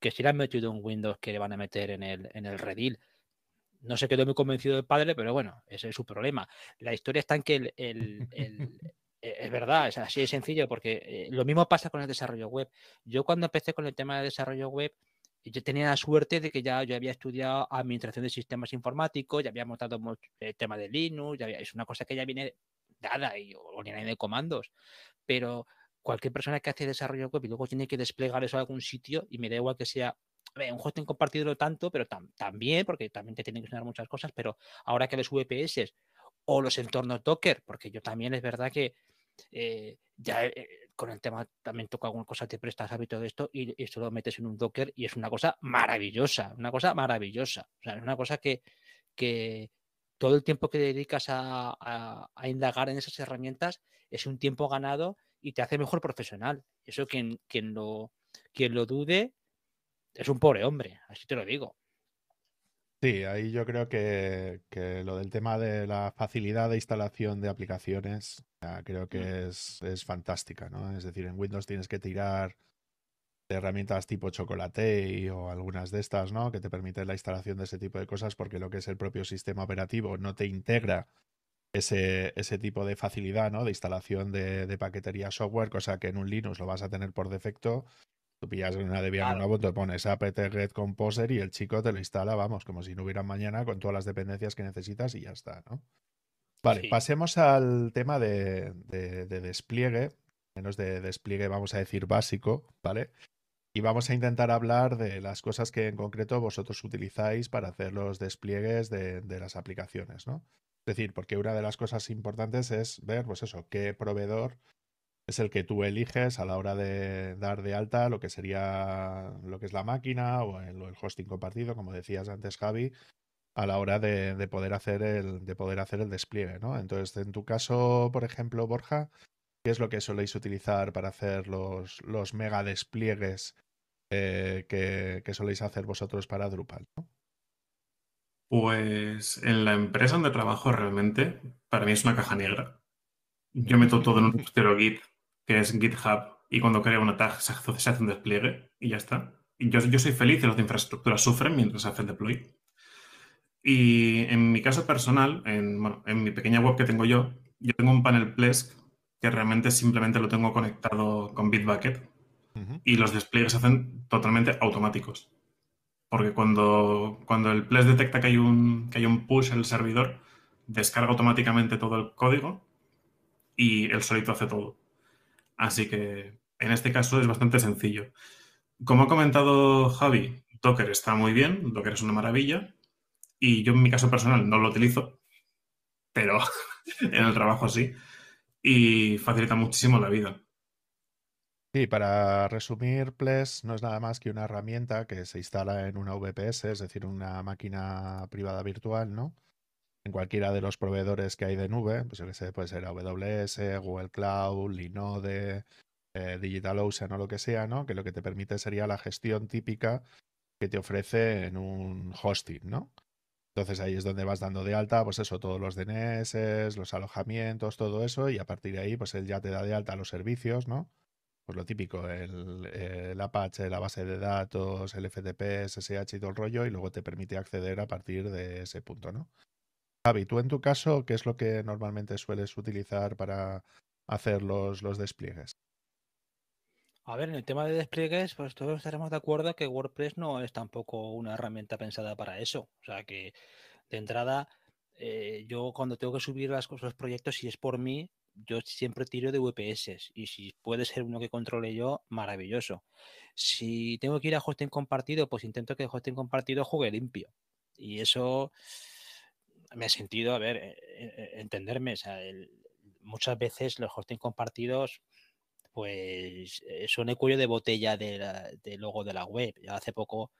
B: que si le han metido un Windows que le van a meter en el, en el Redil. No se quedó muy convencido del padre, pero bueno, ese es su problema. La historia está en que el, Eh, es verdad, es así de sencillo, porque eh, lo mismo pasa con el desarrollo web. Yo cuando empecé con el tema de desarrollo web, yo tenía la suerte de que ya yo había estudiado administración de sistemas informáticos, ya había montado el tema de Linux, es una cosa que ya viene dada y de comandos. Pero cualquier persona que hace desarrollo web y luego tiene que desplegar eso a algún sitio, y me da igual que sea un hosting compartido tanto, pero también, porque también te tienen que enseñar muchas cosas, pero ahora que los VPS o los entornos Docker, porque yo también es verdad que eh, ya eh, con el tema también toca alguna cosa, te prestas hábito de esto y esto lo metes en un Docker y es una cosa maravillosa, una cosa maravillosa. O sea, es una cosa que, que todo el tiempo que dedicas a, indagar en esas herramientas es un tiempo ganado y te hace mejor profesional. Eso quien, quien, lo, quien lo dude es un pobre hombre, así te lo digo.
A: Sí, ahí yo creo que, lo del tema de la facilidad de instalación de aplicaciones, creo mm. que es, es, fantástica, ¿no? Es decir, en Windows tienes que tirar de herramientas tipo Chocolate o algunas de estas, ¿no? Que te permiten la instalación de ese tipo de cosas porque lo que es el propio sistema operativo no te integra ese, ese tipo de facilidad, ¿no? De instalación de, de paquetería software, cosa que en un Linux lo vas a tener por defecto Tú pillas una Debian claro. te pones apt-get composer y el chico te lo instala, vamos, como si no hubiera mañana con todas las dependencias que necesitas y ya está, ¿no? Vale, pasemos al tema de, despliegue, menos de despliegue, vamos a decir básico, ¿vale? Y vamos a intentar hablar de las cosas que en concreto vosotros utilizáis para hacer los despliegues de, de las aplicaciones, ¿no? Es decir, porque una de las cosas importantes es ver, pues eso, qué proveedor es el que tú eliges a la hora de dar de alta lo que sería lo que es la máquina o el, hosting compartido, como decías antes, Javi, a la hora de, poder hacer el, de poder hacer el despliegue, ¿no? Entonces, en tu caso, por ejemplo, Borja, ¿qué es lo que soléis utilizar para hacer los, los mega despliegues eh, que, que, soléis hacer vosotros para Drupal?
C: Pues en la empresa donde trabajo realmente, para mí es una caja negra. Yo meto todo en un repositorio Git que es GitHub, y cuando crea una tag se hace un despliegue y ya está. Y yo, yo soy feliz y los de infraestructura sufren mientras se hace el deploy. Y en mi caso personal, en, bueno, en mi pequeña web que tengo yo, yo tengo un panel Plesk que realmente simplemente lo tengo conectado con Bitbucket y los despliegues se hacen totalmente automáticos. Porque cuando, cuando el Plesk detecta que hay, un, que hay un push en el servidor, descarga automáticamente todo el código y él solito hace todo. Así que en este caso es bastante sencillo. Como ha comentado Javi, Docker está muy bien, Docker es una maravilla. Y yo en mi caso personal no lo utilizo, pero en el trabajo sí. Y facilita muchísimo la vida.
A: Sí, para resumir, Ples no es nada más que una herramienta que se instala en una VPS, es decir, una máquina privada virtual, ¿no? En cualquiera de los proveedores que hay de nube, pues yo que sé, puede ser AWS, Google Cloud, Linode, eh, DigitalOcean o lo que sea, ¿no? Que lo que te permite sería la gestión típica que te ofrece en un hosting, ¿no? Entonces ahí es donde vas dando de alta, pues eso, todos los DNS, los alojamientos, todo eso, y a partir de ahí, pues él ya te da de alta los servicios, ¿no? Pues lo típico, el, el Apache, la base de datos, el FTP, SSH y todo el rollo, y luego te permite acceder a partir de ese punto, ¿no? Javi, tú en tu caso, ¿qué es lo que normalmente sueles utilizar para hacer los, los despliegues?
B: A ver, en el tema de despliegues, pues todos estaremos de acuerdo que WordPress no es tampoco una herramienta pensada para eso. O sea que de entrada, eh, yo cuando tengo que subir las, los proyectos, si es por mí, yo siempre tiro de VPS y si puede ser uno que controle yo, maravilloso. Si tengo que ir a hosting compartido, pues intento que el hosting compartido juegue limpio. Y eso me he sentido, a ver, eh, eh, entenderme, muchas veces los hosting compartidos pues eh, son el cuello de botella del logo de la web. Ya hace poco,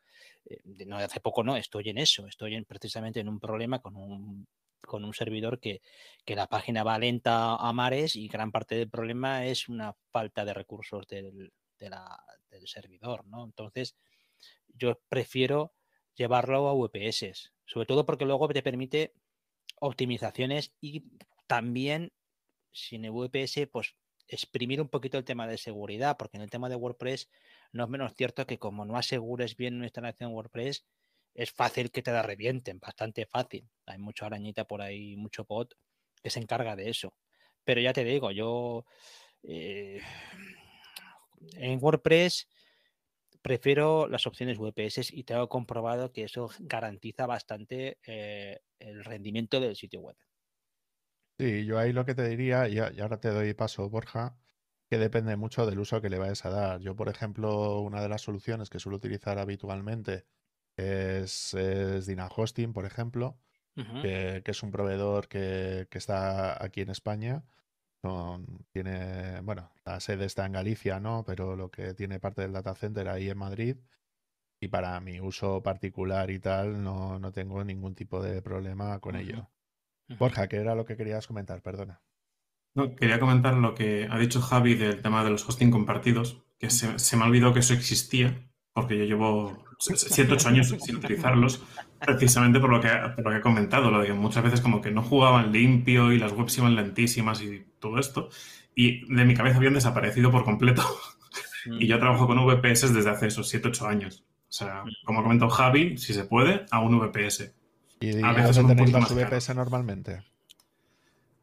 B: eh, no hace poco no, estoy en eso, estoy en, precisamente en un problema con un, con un servidor que, que, la página va lenta a mares y gran parte del problema es una falta de recursos del, de la, del servidor, ¿no? Entonces, yo prefiero llevarlo a VPS, sobre todo porque luego te permite optimizaciones y también sin VPS, pues exprimir un poquito el tema de seguridad, porque en el tema de WordPress no es menos cierto que como no asegures bien una instalación WordPress, es fácil que te la revienten, bastante fácil. Hay mucha arañita por ahí, mucho bot que se encarga de eso. Pero ya te digo, yo eh, en WordPress prefiero las opciones VPS y tengo comprobado que eso garantiza bastante eh, el rendimiento del sitio web.
A: Sí, yo ahí lo que te diría, y ahora te doy paso, Borja, que depende mucho del uso que le vayas a dar. Yo, por ejemplo, una de las soluciones que suelo utilizar habitualmente es, es Hosting, por ejemplo, que, es un proveedor que, que está aquí en España tiene, bueno, la sede está en Galicia, ¿no? Pero lo que tiene parte del data center ahí en Madrid. Y para mi uso particular y tal, no, no tengo ningún tipo de problema con ello. Borja, ¿qué era lo que querías comentar? Perdona.
C: No, quería comentar lo que ha dicho Javi del tema de los hosting compartidos, que se, se me ha olvidado que eso existía, porque yo llevo 7, 8 años sin utilizarlos, precisamente por lo, que, por lo que he comentado, lo de que muchas veces como que no jugaban limpio y las webs iban lentísimas y todo esto, y de mi cabeza habían desaparecido por completo. y yo trabajo con VPS desde hace esos 7, 8 años. O sea, como ha comentado Javi, si se puede, a un VPS.
A: ¿Y a veces tenéis los VPS normalmente?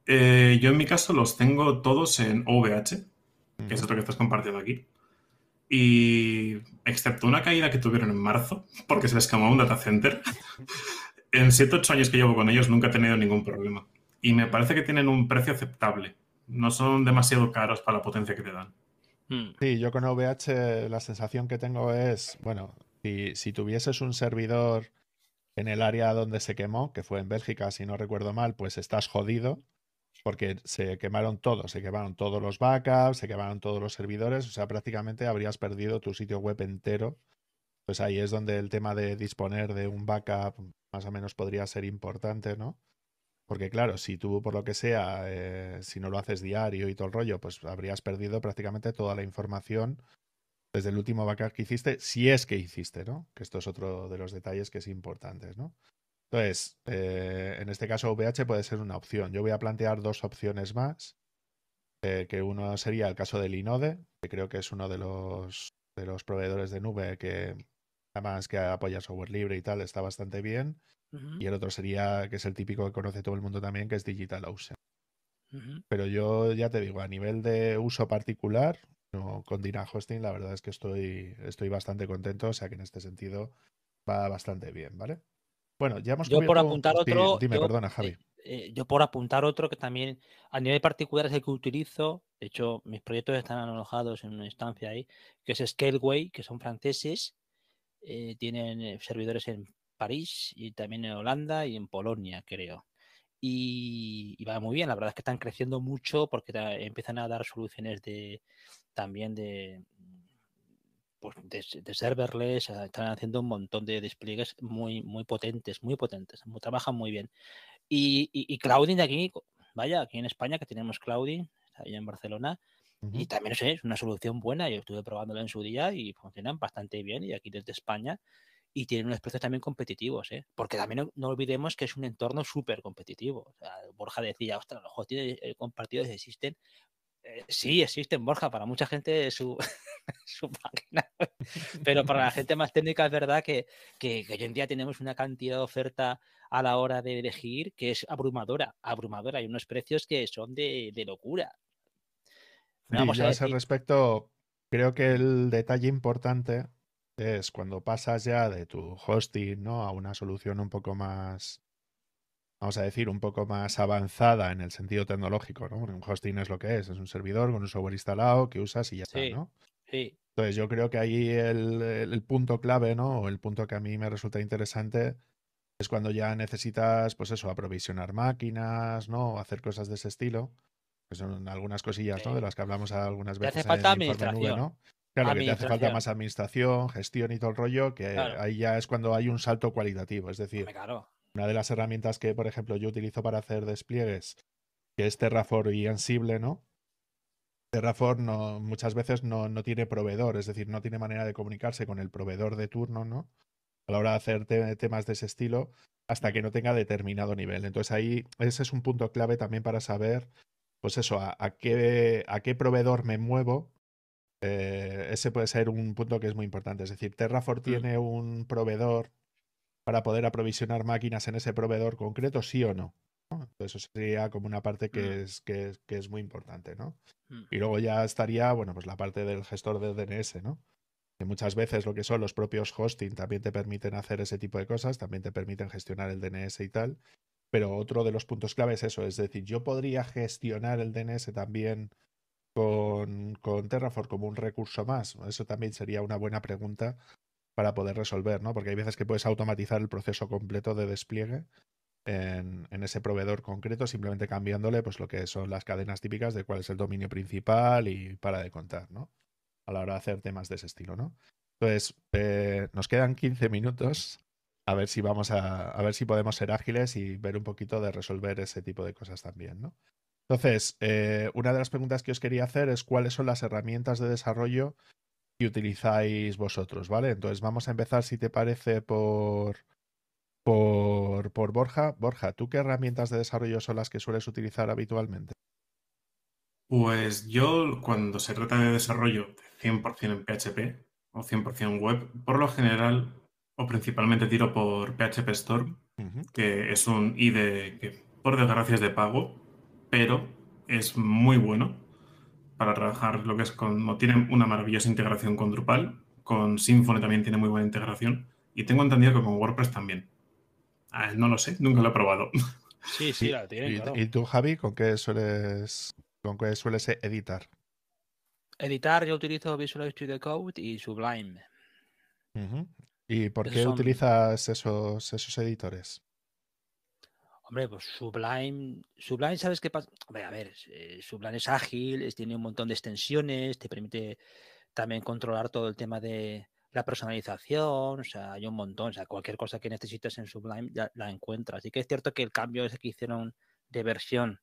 C: Eh, yo en mi caso los tengo todos en OVH, que es otro que estás compartiendo aquí. Y excepto una caída que tuvieron en marzo, porque se les quemó un data center, en 7-8 años que llevo con ellos nunca he tenido ningún problema. Y me parece que tienen un precio aceptable. No son demasiado caros para la potencia que te dan.
A: Hmm. Sí, yo con OVH la sensación que tengo es, bueno, si, si tuvieses un servidor en el área donde se quemó, que fue en Bélgica, si no recuerdo mal, pues estás jodido porque se quemaron todos, se quemaron todos los backups, se quemaron todos los servidores, o sea, prácticamente habrías perdido tu sitio web entero. Pues ahí es donde el tema de disponer de un backup más o menos podría ser importante, ¿no? Porque claro, si tú por lo que sea, eh, si no lo haces diario y todo el rollo, pues habrías perdido prácticamente toda la información desde el último backup que hiciste, si es que hiciste, ¿no? Que esto es otro de los detalles que es importante, ¿no? Entonces, eh, en este caso VH puede ser una opción. Yo voy a plantear dos opciones más, eh, que uno sería el caso del Inode, que creo que es uno de los, de los proveedores de nube que además que apoya software libre y tal, está bastante bien. Y el otro sería, que es el típico que conoce todo el mundo también, que es DigitalOcean. Pero yo ya te digo, a nivel de uso particular, no, con Dina Hosting, la verdad es que estoy, estoy bastante contento, o sea que en este sentido va bastante bien, ¿vale? Bueno, ya hemos
B: Yo por apuntar otro.
A: Dime, perdona, Javi. Eh,
B: eh, yo por apuntar otro que también a nivel particular es el que utilizo, de hecho mis proyectos están alojados en una instancia ahí, que es Scaleway, que son franceses, eh, tienen servidores en París y también en Holanda y en Polonia, creo. Y, y, va muy bien, la verdad es que están creciendo mucho porque empiezan a dar soluciones de también de, pues de, serverless, ah, están haciendo un montón de despliegues muy, muy potentes, muy potentes, trabajan muy bien. Y, y, Clouding de aquí, vaya, aquí en España que tenemos Clouding, ahí en Barcelona, y también es una solución buena, yo estuve probándola en su día y funcionan bastante bien, y aquí desde España, y tienen unos precios también competitivos, ¿eh? porque también no, olvidemos que es un entorno súper competitivo. Borja decía, ostras, los hostings eh, compartidos existen eh, sí, existen, Borja, para mucha gente su, su máquina. Pero para la gente más técnica es verdad que, que, hoy en día tenemos una cantidad de oferta a la hora de elegir que es abrumadora, abrumadora. Hay unos precios que son de, locura.
A: Vamos a, ese respecto, creo que el detalle importante es cuando pasas ya de tu hosting ¿no? a una solución un poco más vamos a decir, un poco más avanzada en el sentido tecnológico, ¿no? Un hosting es lo que es, es un servidor con un software instalado que usas y ya está, ¿no?
B: Sí.
A: Entonces yo creo que ahí el, punto clave, ¿no? O el punto que a mí me resulta interesante es cuando ya necesitas, pues eso, aprovisionar máquinas, ¿no? O hacer cosas de ese estilo. que son algunas cosillas, ¿no? De las que hablamos algunas
B: Te hace
A: veces
B: falta
A: en Informe Nube,
B: administración.
A: ¿no? Claro, que te hace falta
B: Administración.
A: más administración, gestión y todo el rollo, que
B: Claro.
A: ahí ya es cuando hay un salto cualitativo. Es decir,
B: Claro.
A: Una de las herramientas que, por ejemplo, yo utilizo para hacer despliegues, que es Terraform y Ansible, ¿no? Terraform no, muchas veces no, no tiene proveedor, es decir, no tiene manera de comunicarse con el proveedor de turno, ¿no? A la hora de hacer te- temas de ese estilo, hasta que no tenga determinado nivel. Entonces ahí ese es un punto clave también para saber, pues eso, a, a qué, a qué proveedor me muevo. Eh, ese puede ser un punto que es muy importante. Es decir, Terraform tiene un proveedor para poder aprovisionar máquinas en ese proveedor concreto, sí o no. ¿no? Eso sería como una parte que,
B: Mm.
A: es, que, es, que es muy importante, ¿no?
B: Mm.
A: Y luego ya estaría, bueno, pues la parte del gestor de DNS, ¿no? Que muchas veces lo que son los propios hosting también te permiten hacer ese tipo de cosas, también te permiten gestionar el DNS y tal. Pero otro de los puntos clave es eso, es decir, yo podría gestionar el DNS también con, con Terraform como un recurso más. Eso también sería una buena pregunta para poder resolver, ¿no? Porque hay veces que puedes automatizar el proceso completo de despliegue en, ese proveedor concreto, simplemente cambiándole pues lo que son las cadenas típicas de cuál es el dominio principal y para de contar, ¿no? A la hora de hacer temas de ese estilo, ¿no? Entonces, eh, nos quedan 15 minutos. A ver si vamos a, a ver si podemos ser ágiles y ver un poquito de resolver ese tipo de cosas también, ¿no? Entonces, eh, una de las preguntas que os quería hacer es cuáles son las herramientas de desarrollo que utilizáis vosotros, ¿vale? Entonces vamos a empezar, si te parece, por, por, por Borja. Borja, ¿tú qué herramientas de desarrollo son las que sueles utilizar habitualmente?
C: Pues yo, cuando se trata de desarrollo de 100% en PHP o 100% web, por lo general o principalmente tiro por PHP Storm, que es un IDE que por desgracia es de pago, pero es muy bueno para trabajar lo que es con... no, Tiene una maravillosa integración con Drupal, con Symfony también tiene muy buena integración y tengo entendido que con WordPress también. Ah, no lo sé, nunca lo he probado.
B: Sí, sí, la tiene,
A: ¿Y,
B: claro.
A: y tú, Javi, con qué sueles, con qué sueles editar?
B: Editar, yo utilizo Visual Studio Code y Sublime.
A: ¿Y por
B: Esos
A: qué
B: son-
A: utilizas esos, esos editores?
B: Hombre, pues Sublime, Sublime, ¿sabes qué pasa? A ver, eh, Sublime es ágil, tiene un montón de extensiones, te permite también controlar todo el tema de la personalización, o sea, hay un montón, o sea, cualquier cosa que necesites en Sublime ya la encuentras. Así que es cierto que el cambio ese que hicieron de versión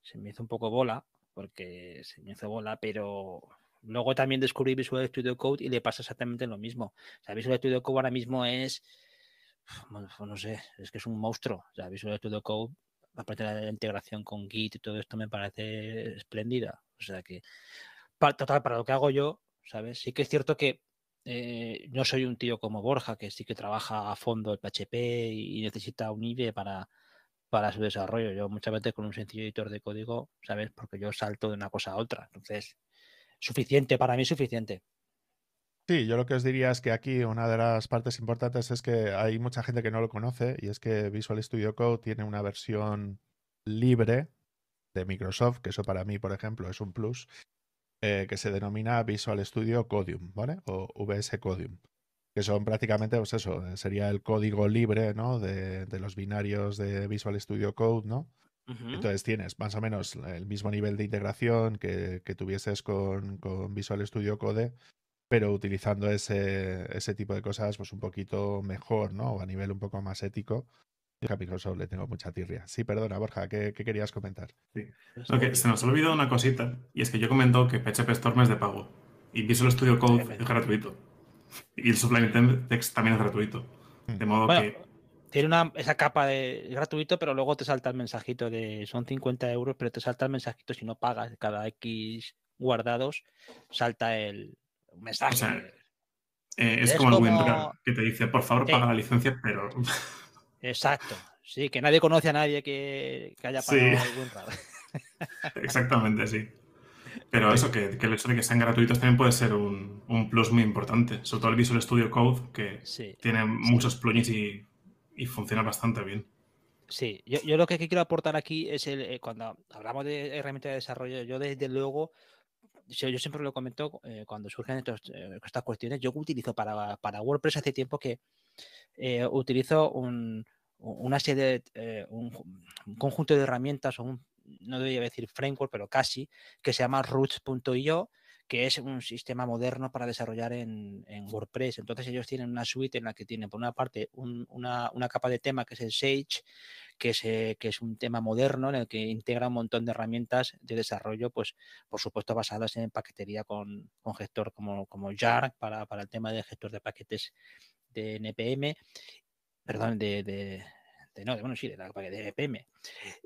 B: se me hizo un poco bola, porque se me hizo bola, pero luego también descubrí Visual Studio Code y le pasa exactamente lo mismo. O sea, Visual Studio Code ahora mismo es, no sé, es que es un monstruo. O sea, Visual Studio Code, aparte de la integración con Git y todo esto, me parece espléndida. O sea que, pa- total, para lo que hago yo, ¿sabes? Sí que es cierto que eh, no soy un tío como Borja, que sí que trabaja a fondo el PHP y necesita un IDE para, para su desarrollo. Yo muchas veces con un sencillo editor de código, ¿sabes? Porque yo salto de una cosa a otra. Entonces, suficiente, para mí suficiente.
A: Sí, yo lo que os diría es que aquí una de las partes importantes es que hay mucha gente que no lo conoce y es que Visual Studio Code tiene una versión libre de Microsoft, que eso para mí, por ejemplo, es un plus, eh, que se denomina Visual Studio Codium, ¿vale? O VS Codium, que son prácticamente, pues eso, eh, sería el código libre, ¿no? De, de los binarios de Visual Studio Code, ¿no? Entonces tienes más o menos el mismo nivel de integración que, que tuvieses con, con Visual Studio Code, pero utilizando ese, ese tipo de cosas pues un poquito mejor, ¿no? O a nivel un poco más ético. Yo a Microsoft le tengo mucha tirria. Sí, perdona, Borja, ¿qué, qué querías comentar?
C: Que se nos ha olvidado una cosita, y es que yo he comentado que PHP Storm es de pago y Visual Studio Code es gratuito. Y el Sublime Text también es gratuito. De modo
B: Bueno,
C: que
B: tiene una, esa capa de gratuito, pero luego te salta el mensajito de son 50 euros, pero te salta el mensajito si no pagas cada X guardados, salta el mensaje.
C: O sea, eh, es,
B: es
C: como el WinRAR, que te dice, por favor,
B: Sí.
C: paga la licencia, pero
B: Exacto. Sí, que nadie conoce a nadie que, que haya
C: Sí.
B: pagado el WinRAR.
C: exactamente sí. Pero eso, que, que el hecho de que sean gratuitos también puede ser un, un plus muy importante. Sobre todo el Visual Studio Code, que
B: Sí.
C: tiene muchos plugins y, y funciona bastante bien.
B: Sí, yo, yo lo que quiero aportar aquí es el, eh, cuando hablamos de herramientas de desarrollo, yo desde luego, yo, siempre lo comento eh, cuando surgen estos, eh, estas cuestiones, yo utilizo para, para WordPress hace tiempo que eh, utilizo un, una serie de, un, un conjunto de herramientas un, no debería decir framework, pero casi, que se llama roots.io, que es un sistema moderno para desarrollar en, WordPress. Entonces ellos tienen una suite en la que tienen, por una parte, una, capa de tema que es el Sage, que es, eh, que es un tema moderno en el que integra un montón de herramientas de desarrollo, pues por supuesto basadas en paquetería con, gestor como, como Jar para, para el tema de gestor de paquetes de NPM, perdón, de, de no, bueno, sí, de la de NPM.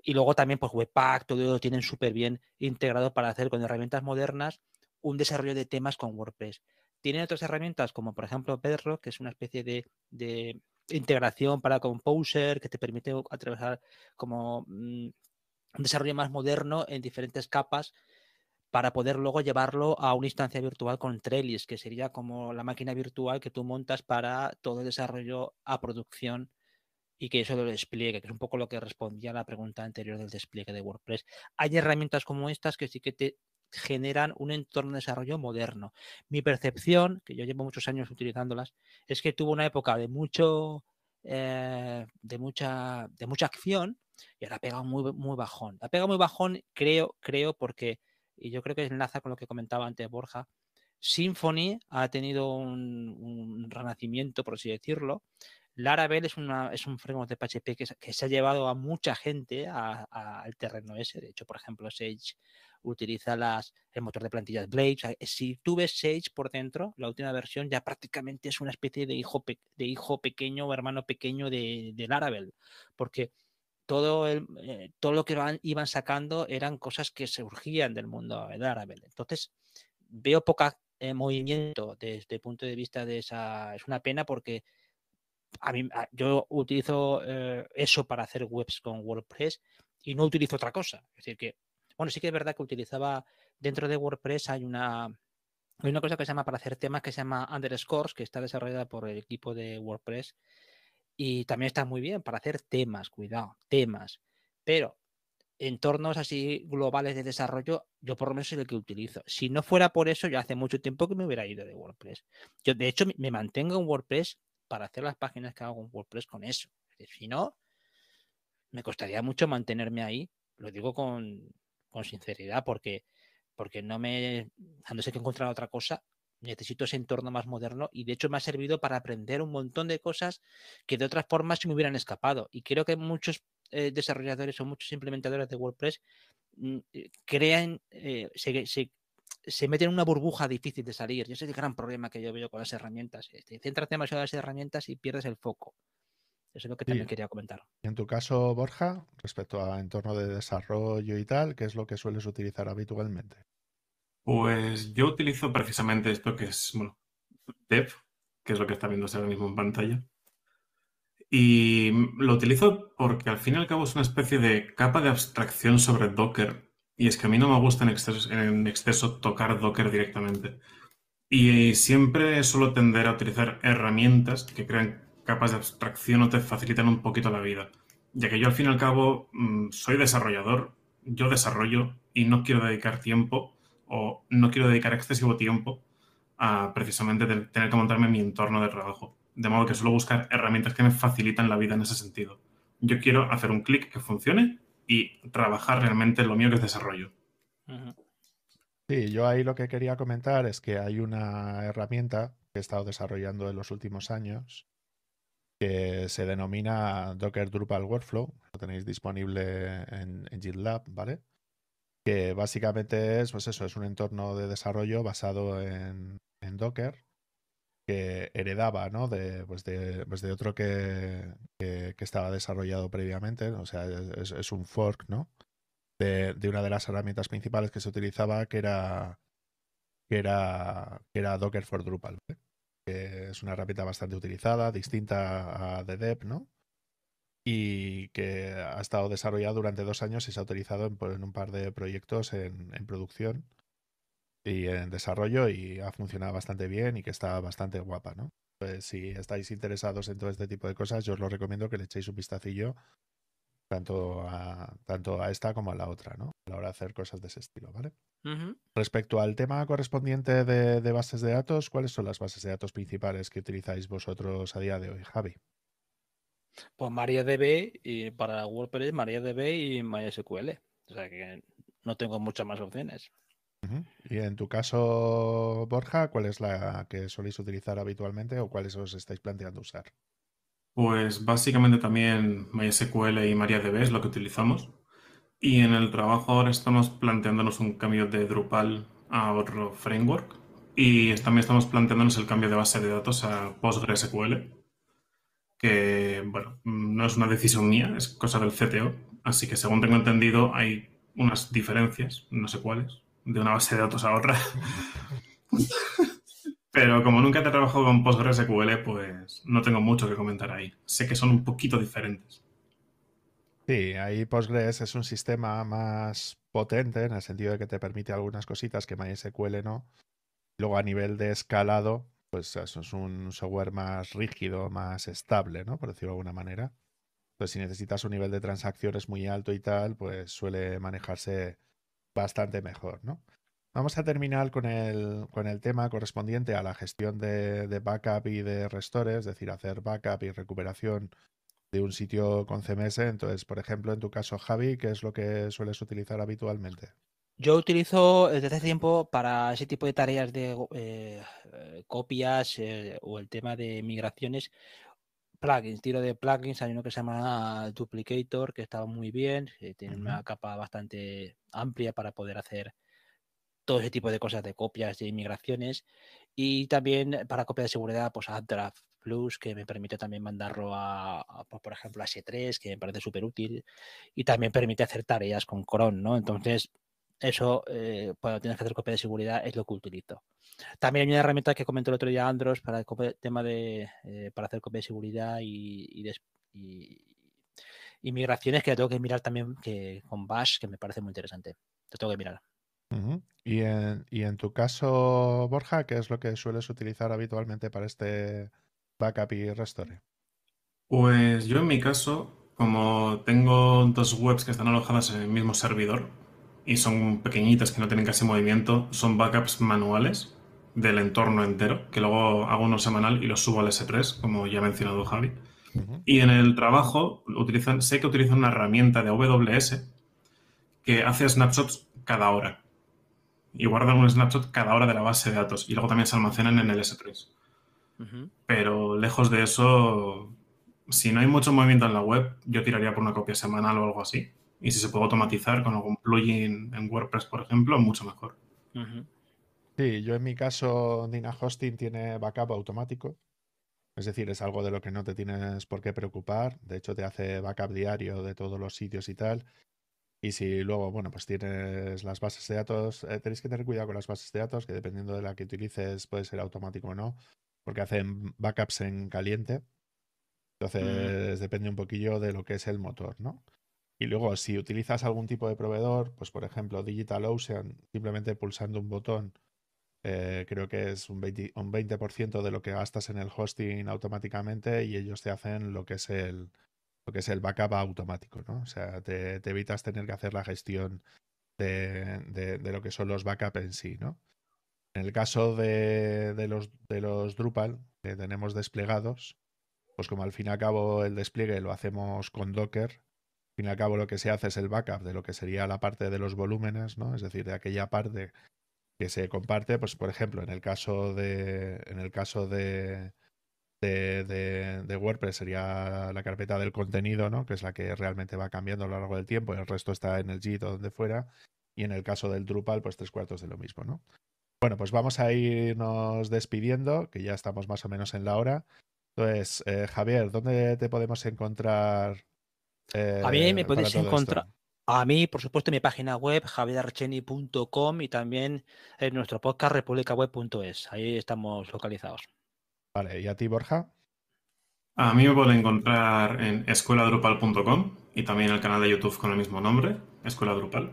B: Y luego también, pues Webpack, todo lo tienen súper bien integrado para hacer con herramientas modernas un desarrollo de temas con WordPress. Tienen otras herramientas como por ejemplo Bedrock, que es una especie de, integración para Composer que te permite atravesar como mm, un desarrollo más moderno en diferentes capas para poder luego llevarlo a una instancia virtual con Trellis, que sería como la máquina virtual que tú montas para todo el desarrollo a producción y que eso lo despliegue, que es un poco lo que respondía a la pregunta anterior del despliegue de WordPress. Hay herramientas como estas que sí que te generan un entorno de desarrollo moderno. Mi percepción, que yo llevo muchos años utilizándolas, es que tuvo una época de mucho eh, de mucha de mucha acción y ahora ha pegado muy, muy bajón. Ha pegado muy bajón, creo, creo, porque, y yo creo que enlaza con lo que comentaba antes Borja, Symfony ha tenido un, renacimiento, por así decirlo. Laravel es, una, es un framework de PHP que, se ha llevado a mucha gente al terreno ese. De hecho, por ejemplo, Sage utiliza las, el motor de plantillas Blade. si tú ves Sage por dentro, la última versión ya prácticamente es una especie de hijo, de hijo pequeño o hermano pequeño de, Laravel, porque todo, el, eh, todo lo que iban sacando eran cosas que surgían del mundo de Laravel. Entonces, veo poca eh, movimiento desde el punto de vista de esa... Es una pena porque a mí, yo utilizo eh, eso para hacer webs con WordPress y no utilizo otra cosa. Es decir, que bueno, sí que es verdad que utilizaba dentro de WordPress hay una, hay una cosa que se llama para hacer temas que se llama underscores, que está desarrollada por el equipo de WordPress y también está muy bien para hacer temas, cuidado, temas. Pero entornos así globales de desarrollo, yo por lo menos es el que utilizo. Si no fuera por eso, ya hace mucho tiempo que me hubiera ido de WordPress. Yo, de hecho, me mantengo en WordPress para hacer las páginas que hago en WordPress con eso. Si no, me costaría mucho mantenerme ahí. Lo digo con, sinceridad, porque, porque no me, no sé que encontrar otra cosa, necesito ese entorno más moderno y de hecho me ha servido para aprender un montón de cosas que de otras formas se me hubieran escapado. Y creo que muchos eh, desarrolladores o muchos implementadores de WordPress mm, eh, crean, eh, meten en una burbuja difícil de salir. Y ese es el gran problema que yo veo con las herramientas. Te centras demasiado en las herramientas y pierdes el foco. Eso es lo que también quería comentar.
A: Y en tu caso, Borja, respecto a entorno de desarrollo y tal, ¿qué es lo que sueles utilizar habitualmente?
C: Pues yo utilizo precisamente esto que es, bueno, Dev, que es lo que está viéndose ahora mismo en pantalla. Y lo utilizo porque al fin y al cabo es una especie de capa de abstracción sobre Docker. Y es que a mí no me gusta en exceso, tocar Docker directamente. Y siempre suelo tender a utilizar herramientas que crean capas de abstracción o te facilitan un poquito la vida. Ya que yo al fin y al cabo mm, soy desarrollador, yo desarrollo y no quiero dedicar tiempo o no quiero dedicar excesivo tiempo a precisamente tener que montarme mi entorno de trabajo. De modo que suelo buscar herramientas que me facilitan la vida en ese sentido. Yo quiero hacer un clic que funcione y trabajar realmente en lo mío que es desarrollo.
A: Sí, yo ahí lo que quería comentar es que hay una herramienta que he estado desarrollando en los últimos años que se denomina Docker Drupal Workflow. Lo tenéis disponible en, GitLab, ¿vale? Que básicamente es, pues eso, es un entorno de desarrollo basado en, Docker que heredaba, ¿no? De, pues de, pues de otro que, que, estaba desarrollado previamente, o sea, es, un fork, ¿no? De, de, una de las herramientas principales que se utilizaba, que era, que era, que era Docker for Drupal. ¿vale? es una herramienta bastante utilizada, distinta a DDEP, ¿no? Y que ha estado desarrollada durante dos años y se ha utilizado en, un par de proyectos en, producción y en desarrollo y ha funcionado bastante bien y que está bastante guapa, ¿no? Pues si estáis interesados en todo este tipo de cosas, yo os lo recomiendo que le echéis un vistacillo tanto a, tanto a esta como a la otra, ¿no? A la hora de hacer cosas de ese estilo, ¿vale? Respecto al tema correspondiente de, bases de datos, ¿cuáles son las bases de datos principales que utilizáis vosotros a día de hoy, Javi?
B: Pues MariaDB y para WordPress MariaDB y MySQL. O sea que no tengo muchas más opciones.
A: Y en tu caso, Borja, ¿cuál es la que soléis utilizar habitualmente o cuáles os estáis planteando usar?
C: Pues básicamente también MySQL y MariaDB es lo que utilizamos. Y en el trabajo ahora estamos planteándonos un cambio de Drupal a otro framework. Y también estamos planteándonos el cambio de base de datos a PostgreSQL, que, bueno, no es una decisión mía, es cosa del CTO. Así que según tengo entendido hay unas diferencias, no sé cuáles, de una base de datos a otra. Pero como nunca he trabajado con PostgreSQL, pues no tengo mucho que comentar ahí. Sé que son un poquito diferentes.
A: Sí, ahí Postgres es un sistema más potente en el sentido de que te permite algunas cositas que MySQL no. Luego a nivel de escalado, pues eso es un software más rígido, más estable, ¿no? Por decirlo de alguna manera. Pues si necesitas un nivel de transacciones muy alto y tal, pues suele manejarse bastante mejor, ¿no? Vamos a terminar con el, con el tema correspondiente a la gestión de, backup y de restore, es decir, hacer backup y recuperación de un sitio con CMS. Entonces, por ejemplo, en tu caso, Javi, ¿qué es lo que sueles utilizar habitualmente?
B: Yo utilizo desde hace tiempo para ese tipo de tareas de eh, eh, copias eh, o el tema de migraciones, plugins, tiro de plugins. Hay uno que se llama Duplicator, que está muy bien, tiene una capa bastante amplia para poder hacer todo ese tipo de cosas de copias de inmigraciones y también para copia de seguridad pues AppDraft Plus que me permite también mandarlo a, pues, por ejemplo a S3 que me parece súper útil y también permite hacer tareas con Cron, ¿no? Entonces eso eh, cuando tienes que hacer copia de seguridad es lo que utilizo. También hay una herramienta que comentó el otro día Andros para el tema de eh, para hacer copia de seguridad y, y, migraciones que tengo que mirar también que con Bash que me parece muy interesante. Te tengo que mirar.
A: ¿Y en, y en tu caso, Borja, qué es lo que sueles utilizar habitualmente para este backup y restore?
C: Pues yo en mi caso, como tengo dos webs que están alojadas en el mismo servidor y son pequeñitas que no tienen casi movimiento, son backups manuales del entorno entero, que luego hago uno semanal y los subo al S3, como ya ha mencionado Javi. Y en el trabajo utilizan, sé que utilizan una herramienta de AWS que hace snapshots cada hora y guardan un snapshot cada hora de la base de datos y luego también se almacenan en el S3. Pero lejos de eso, si no hay mucho movimiento en la web, yo tiraría por una copia semanal o algo así. Y si se puede automatizar con algún plugin en WordPress, por ejemplo, mucho mejor.
A: Sí, yo en mi caso, Dina Hosting tiene backup automático. Es decir, es algo de lo que no te tienes por qué preocupar. De hecho, te hace backup diario de todos los sitios y tal. Y si luego, bueno, pues tienes las bases de datos, eh, tenéis que tener cuidado con las bases de datos, que dependiendo de la que utilices puede ser automático o no, porque hacen backups en caliente. Mm. Entonces depende un poquillo de lo que es el motor, ¿no? Y luego, si utilizas algún tipo de proveedor, pues por ejemplo DigitalOcean, simplemente pulsando un botón, eh, creo que es un 20%, un 20 de lo que gastas en el hosting automáticamente y ellos te hacen lo que es el, que es el backup automático, ¿no? O sea, te, evitas tener que hacer la gestión de, lo que son los backups en sí, ¿no? En el caso de, los, de los Drupal que tenemos desplegados, pues como al fin y al cabo el despliegue lo hacemos con Docker, fin y al cabo lo que se hace es el backup de lo que sería la parte de los volúmenes, ¿no? Es decir, de aquella parte que se comparte, pues por ejemplo, en el caso de, en el caso de, de, WordPress sería la carpeta del contenido, ¿no? que es la que realmente va cambiando a lo largo del tiempo, el resto está en el Git o donde fuera, y en el caso del Drupal, pues tres cuartos de lo mismo. ¿no? Bueno, pues vamos a irnos despidiendo, que ya estamos más o menos en la hora. Entonces, eh, Javier, ¿dónde te podemos encontrar?
B: A mí me eh, podéis encontrar. A mí, por supuesto, en mi página web, javierarcheni.com y también en nuestro podcast republicaweb.es. Ahí estamos localizados.
A: Vale, ¿y a ti, Borja?
C: A mí me pueden encontrar en escueladrupal.com y también en el canal de YouTube con el mismo nombre, Escuela Drupal.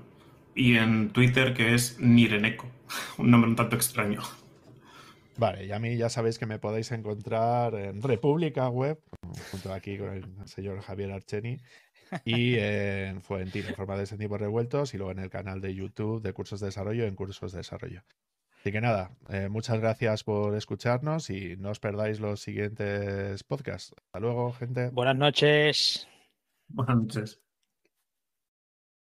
C: Y en Twitter, que es Nireneco, un nombre un tanto extraño.
A: Vale, y a mí ya sabéis que me podéis encontrar en República Web, junto aquí con el señor Javier Archeni, y en Fuentina, en forma de tiempos revueltos, y luego en el canal de YouTube de Cursos de Desarrollo en Cursos de Desarrollo. Así que nada, eh, muchas gracias por escucharnos y no os perdáis los siguientes podcasts. Hasta luego, gente.
B: Buenas noches.
C: Buenas noches.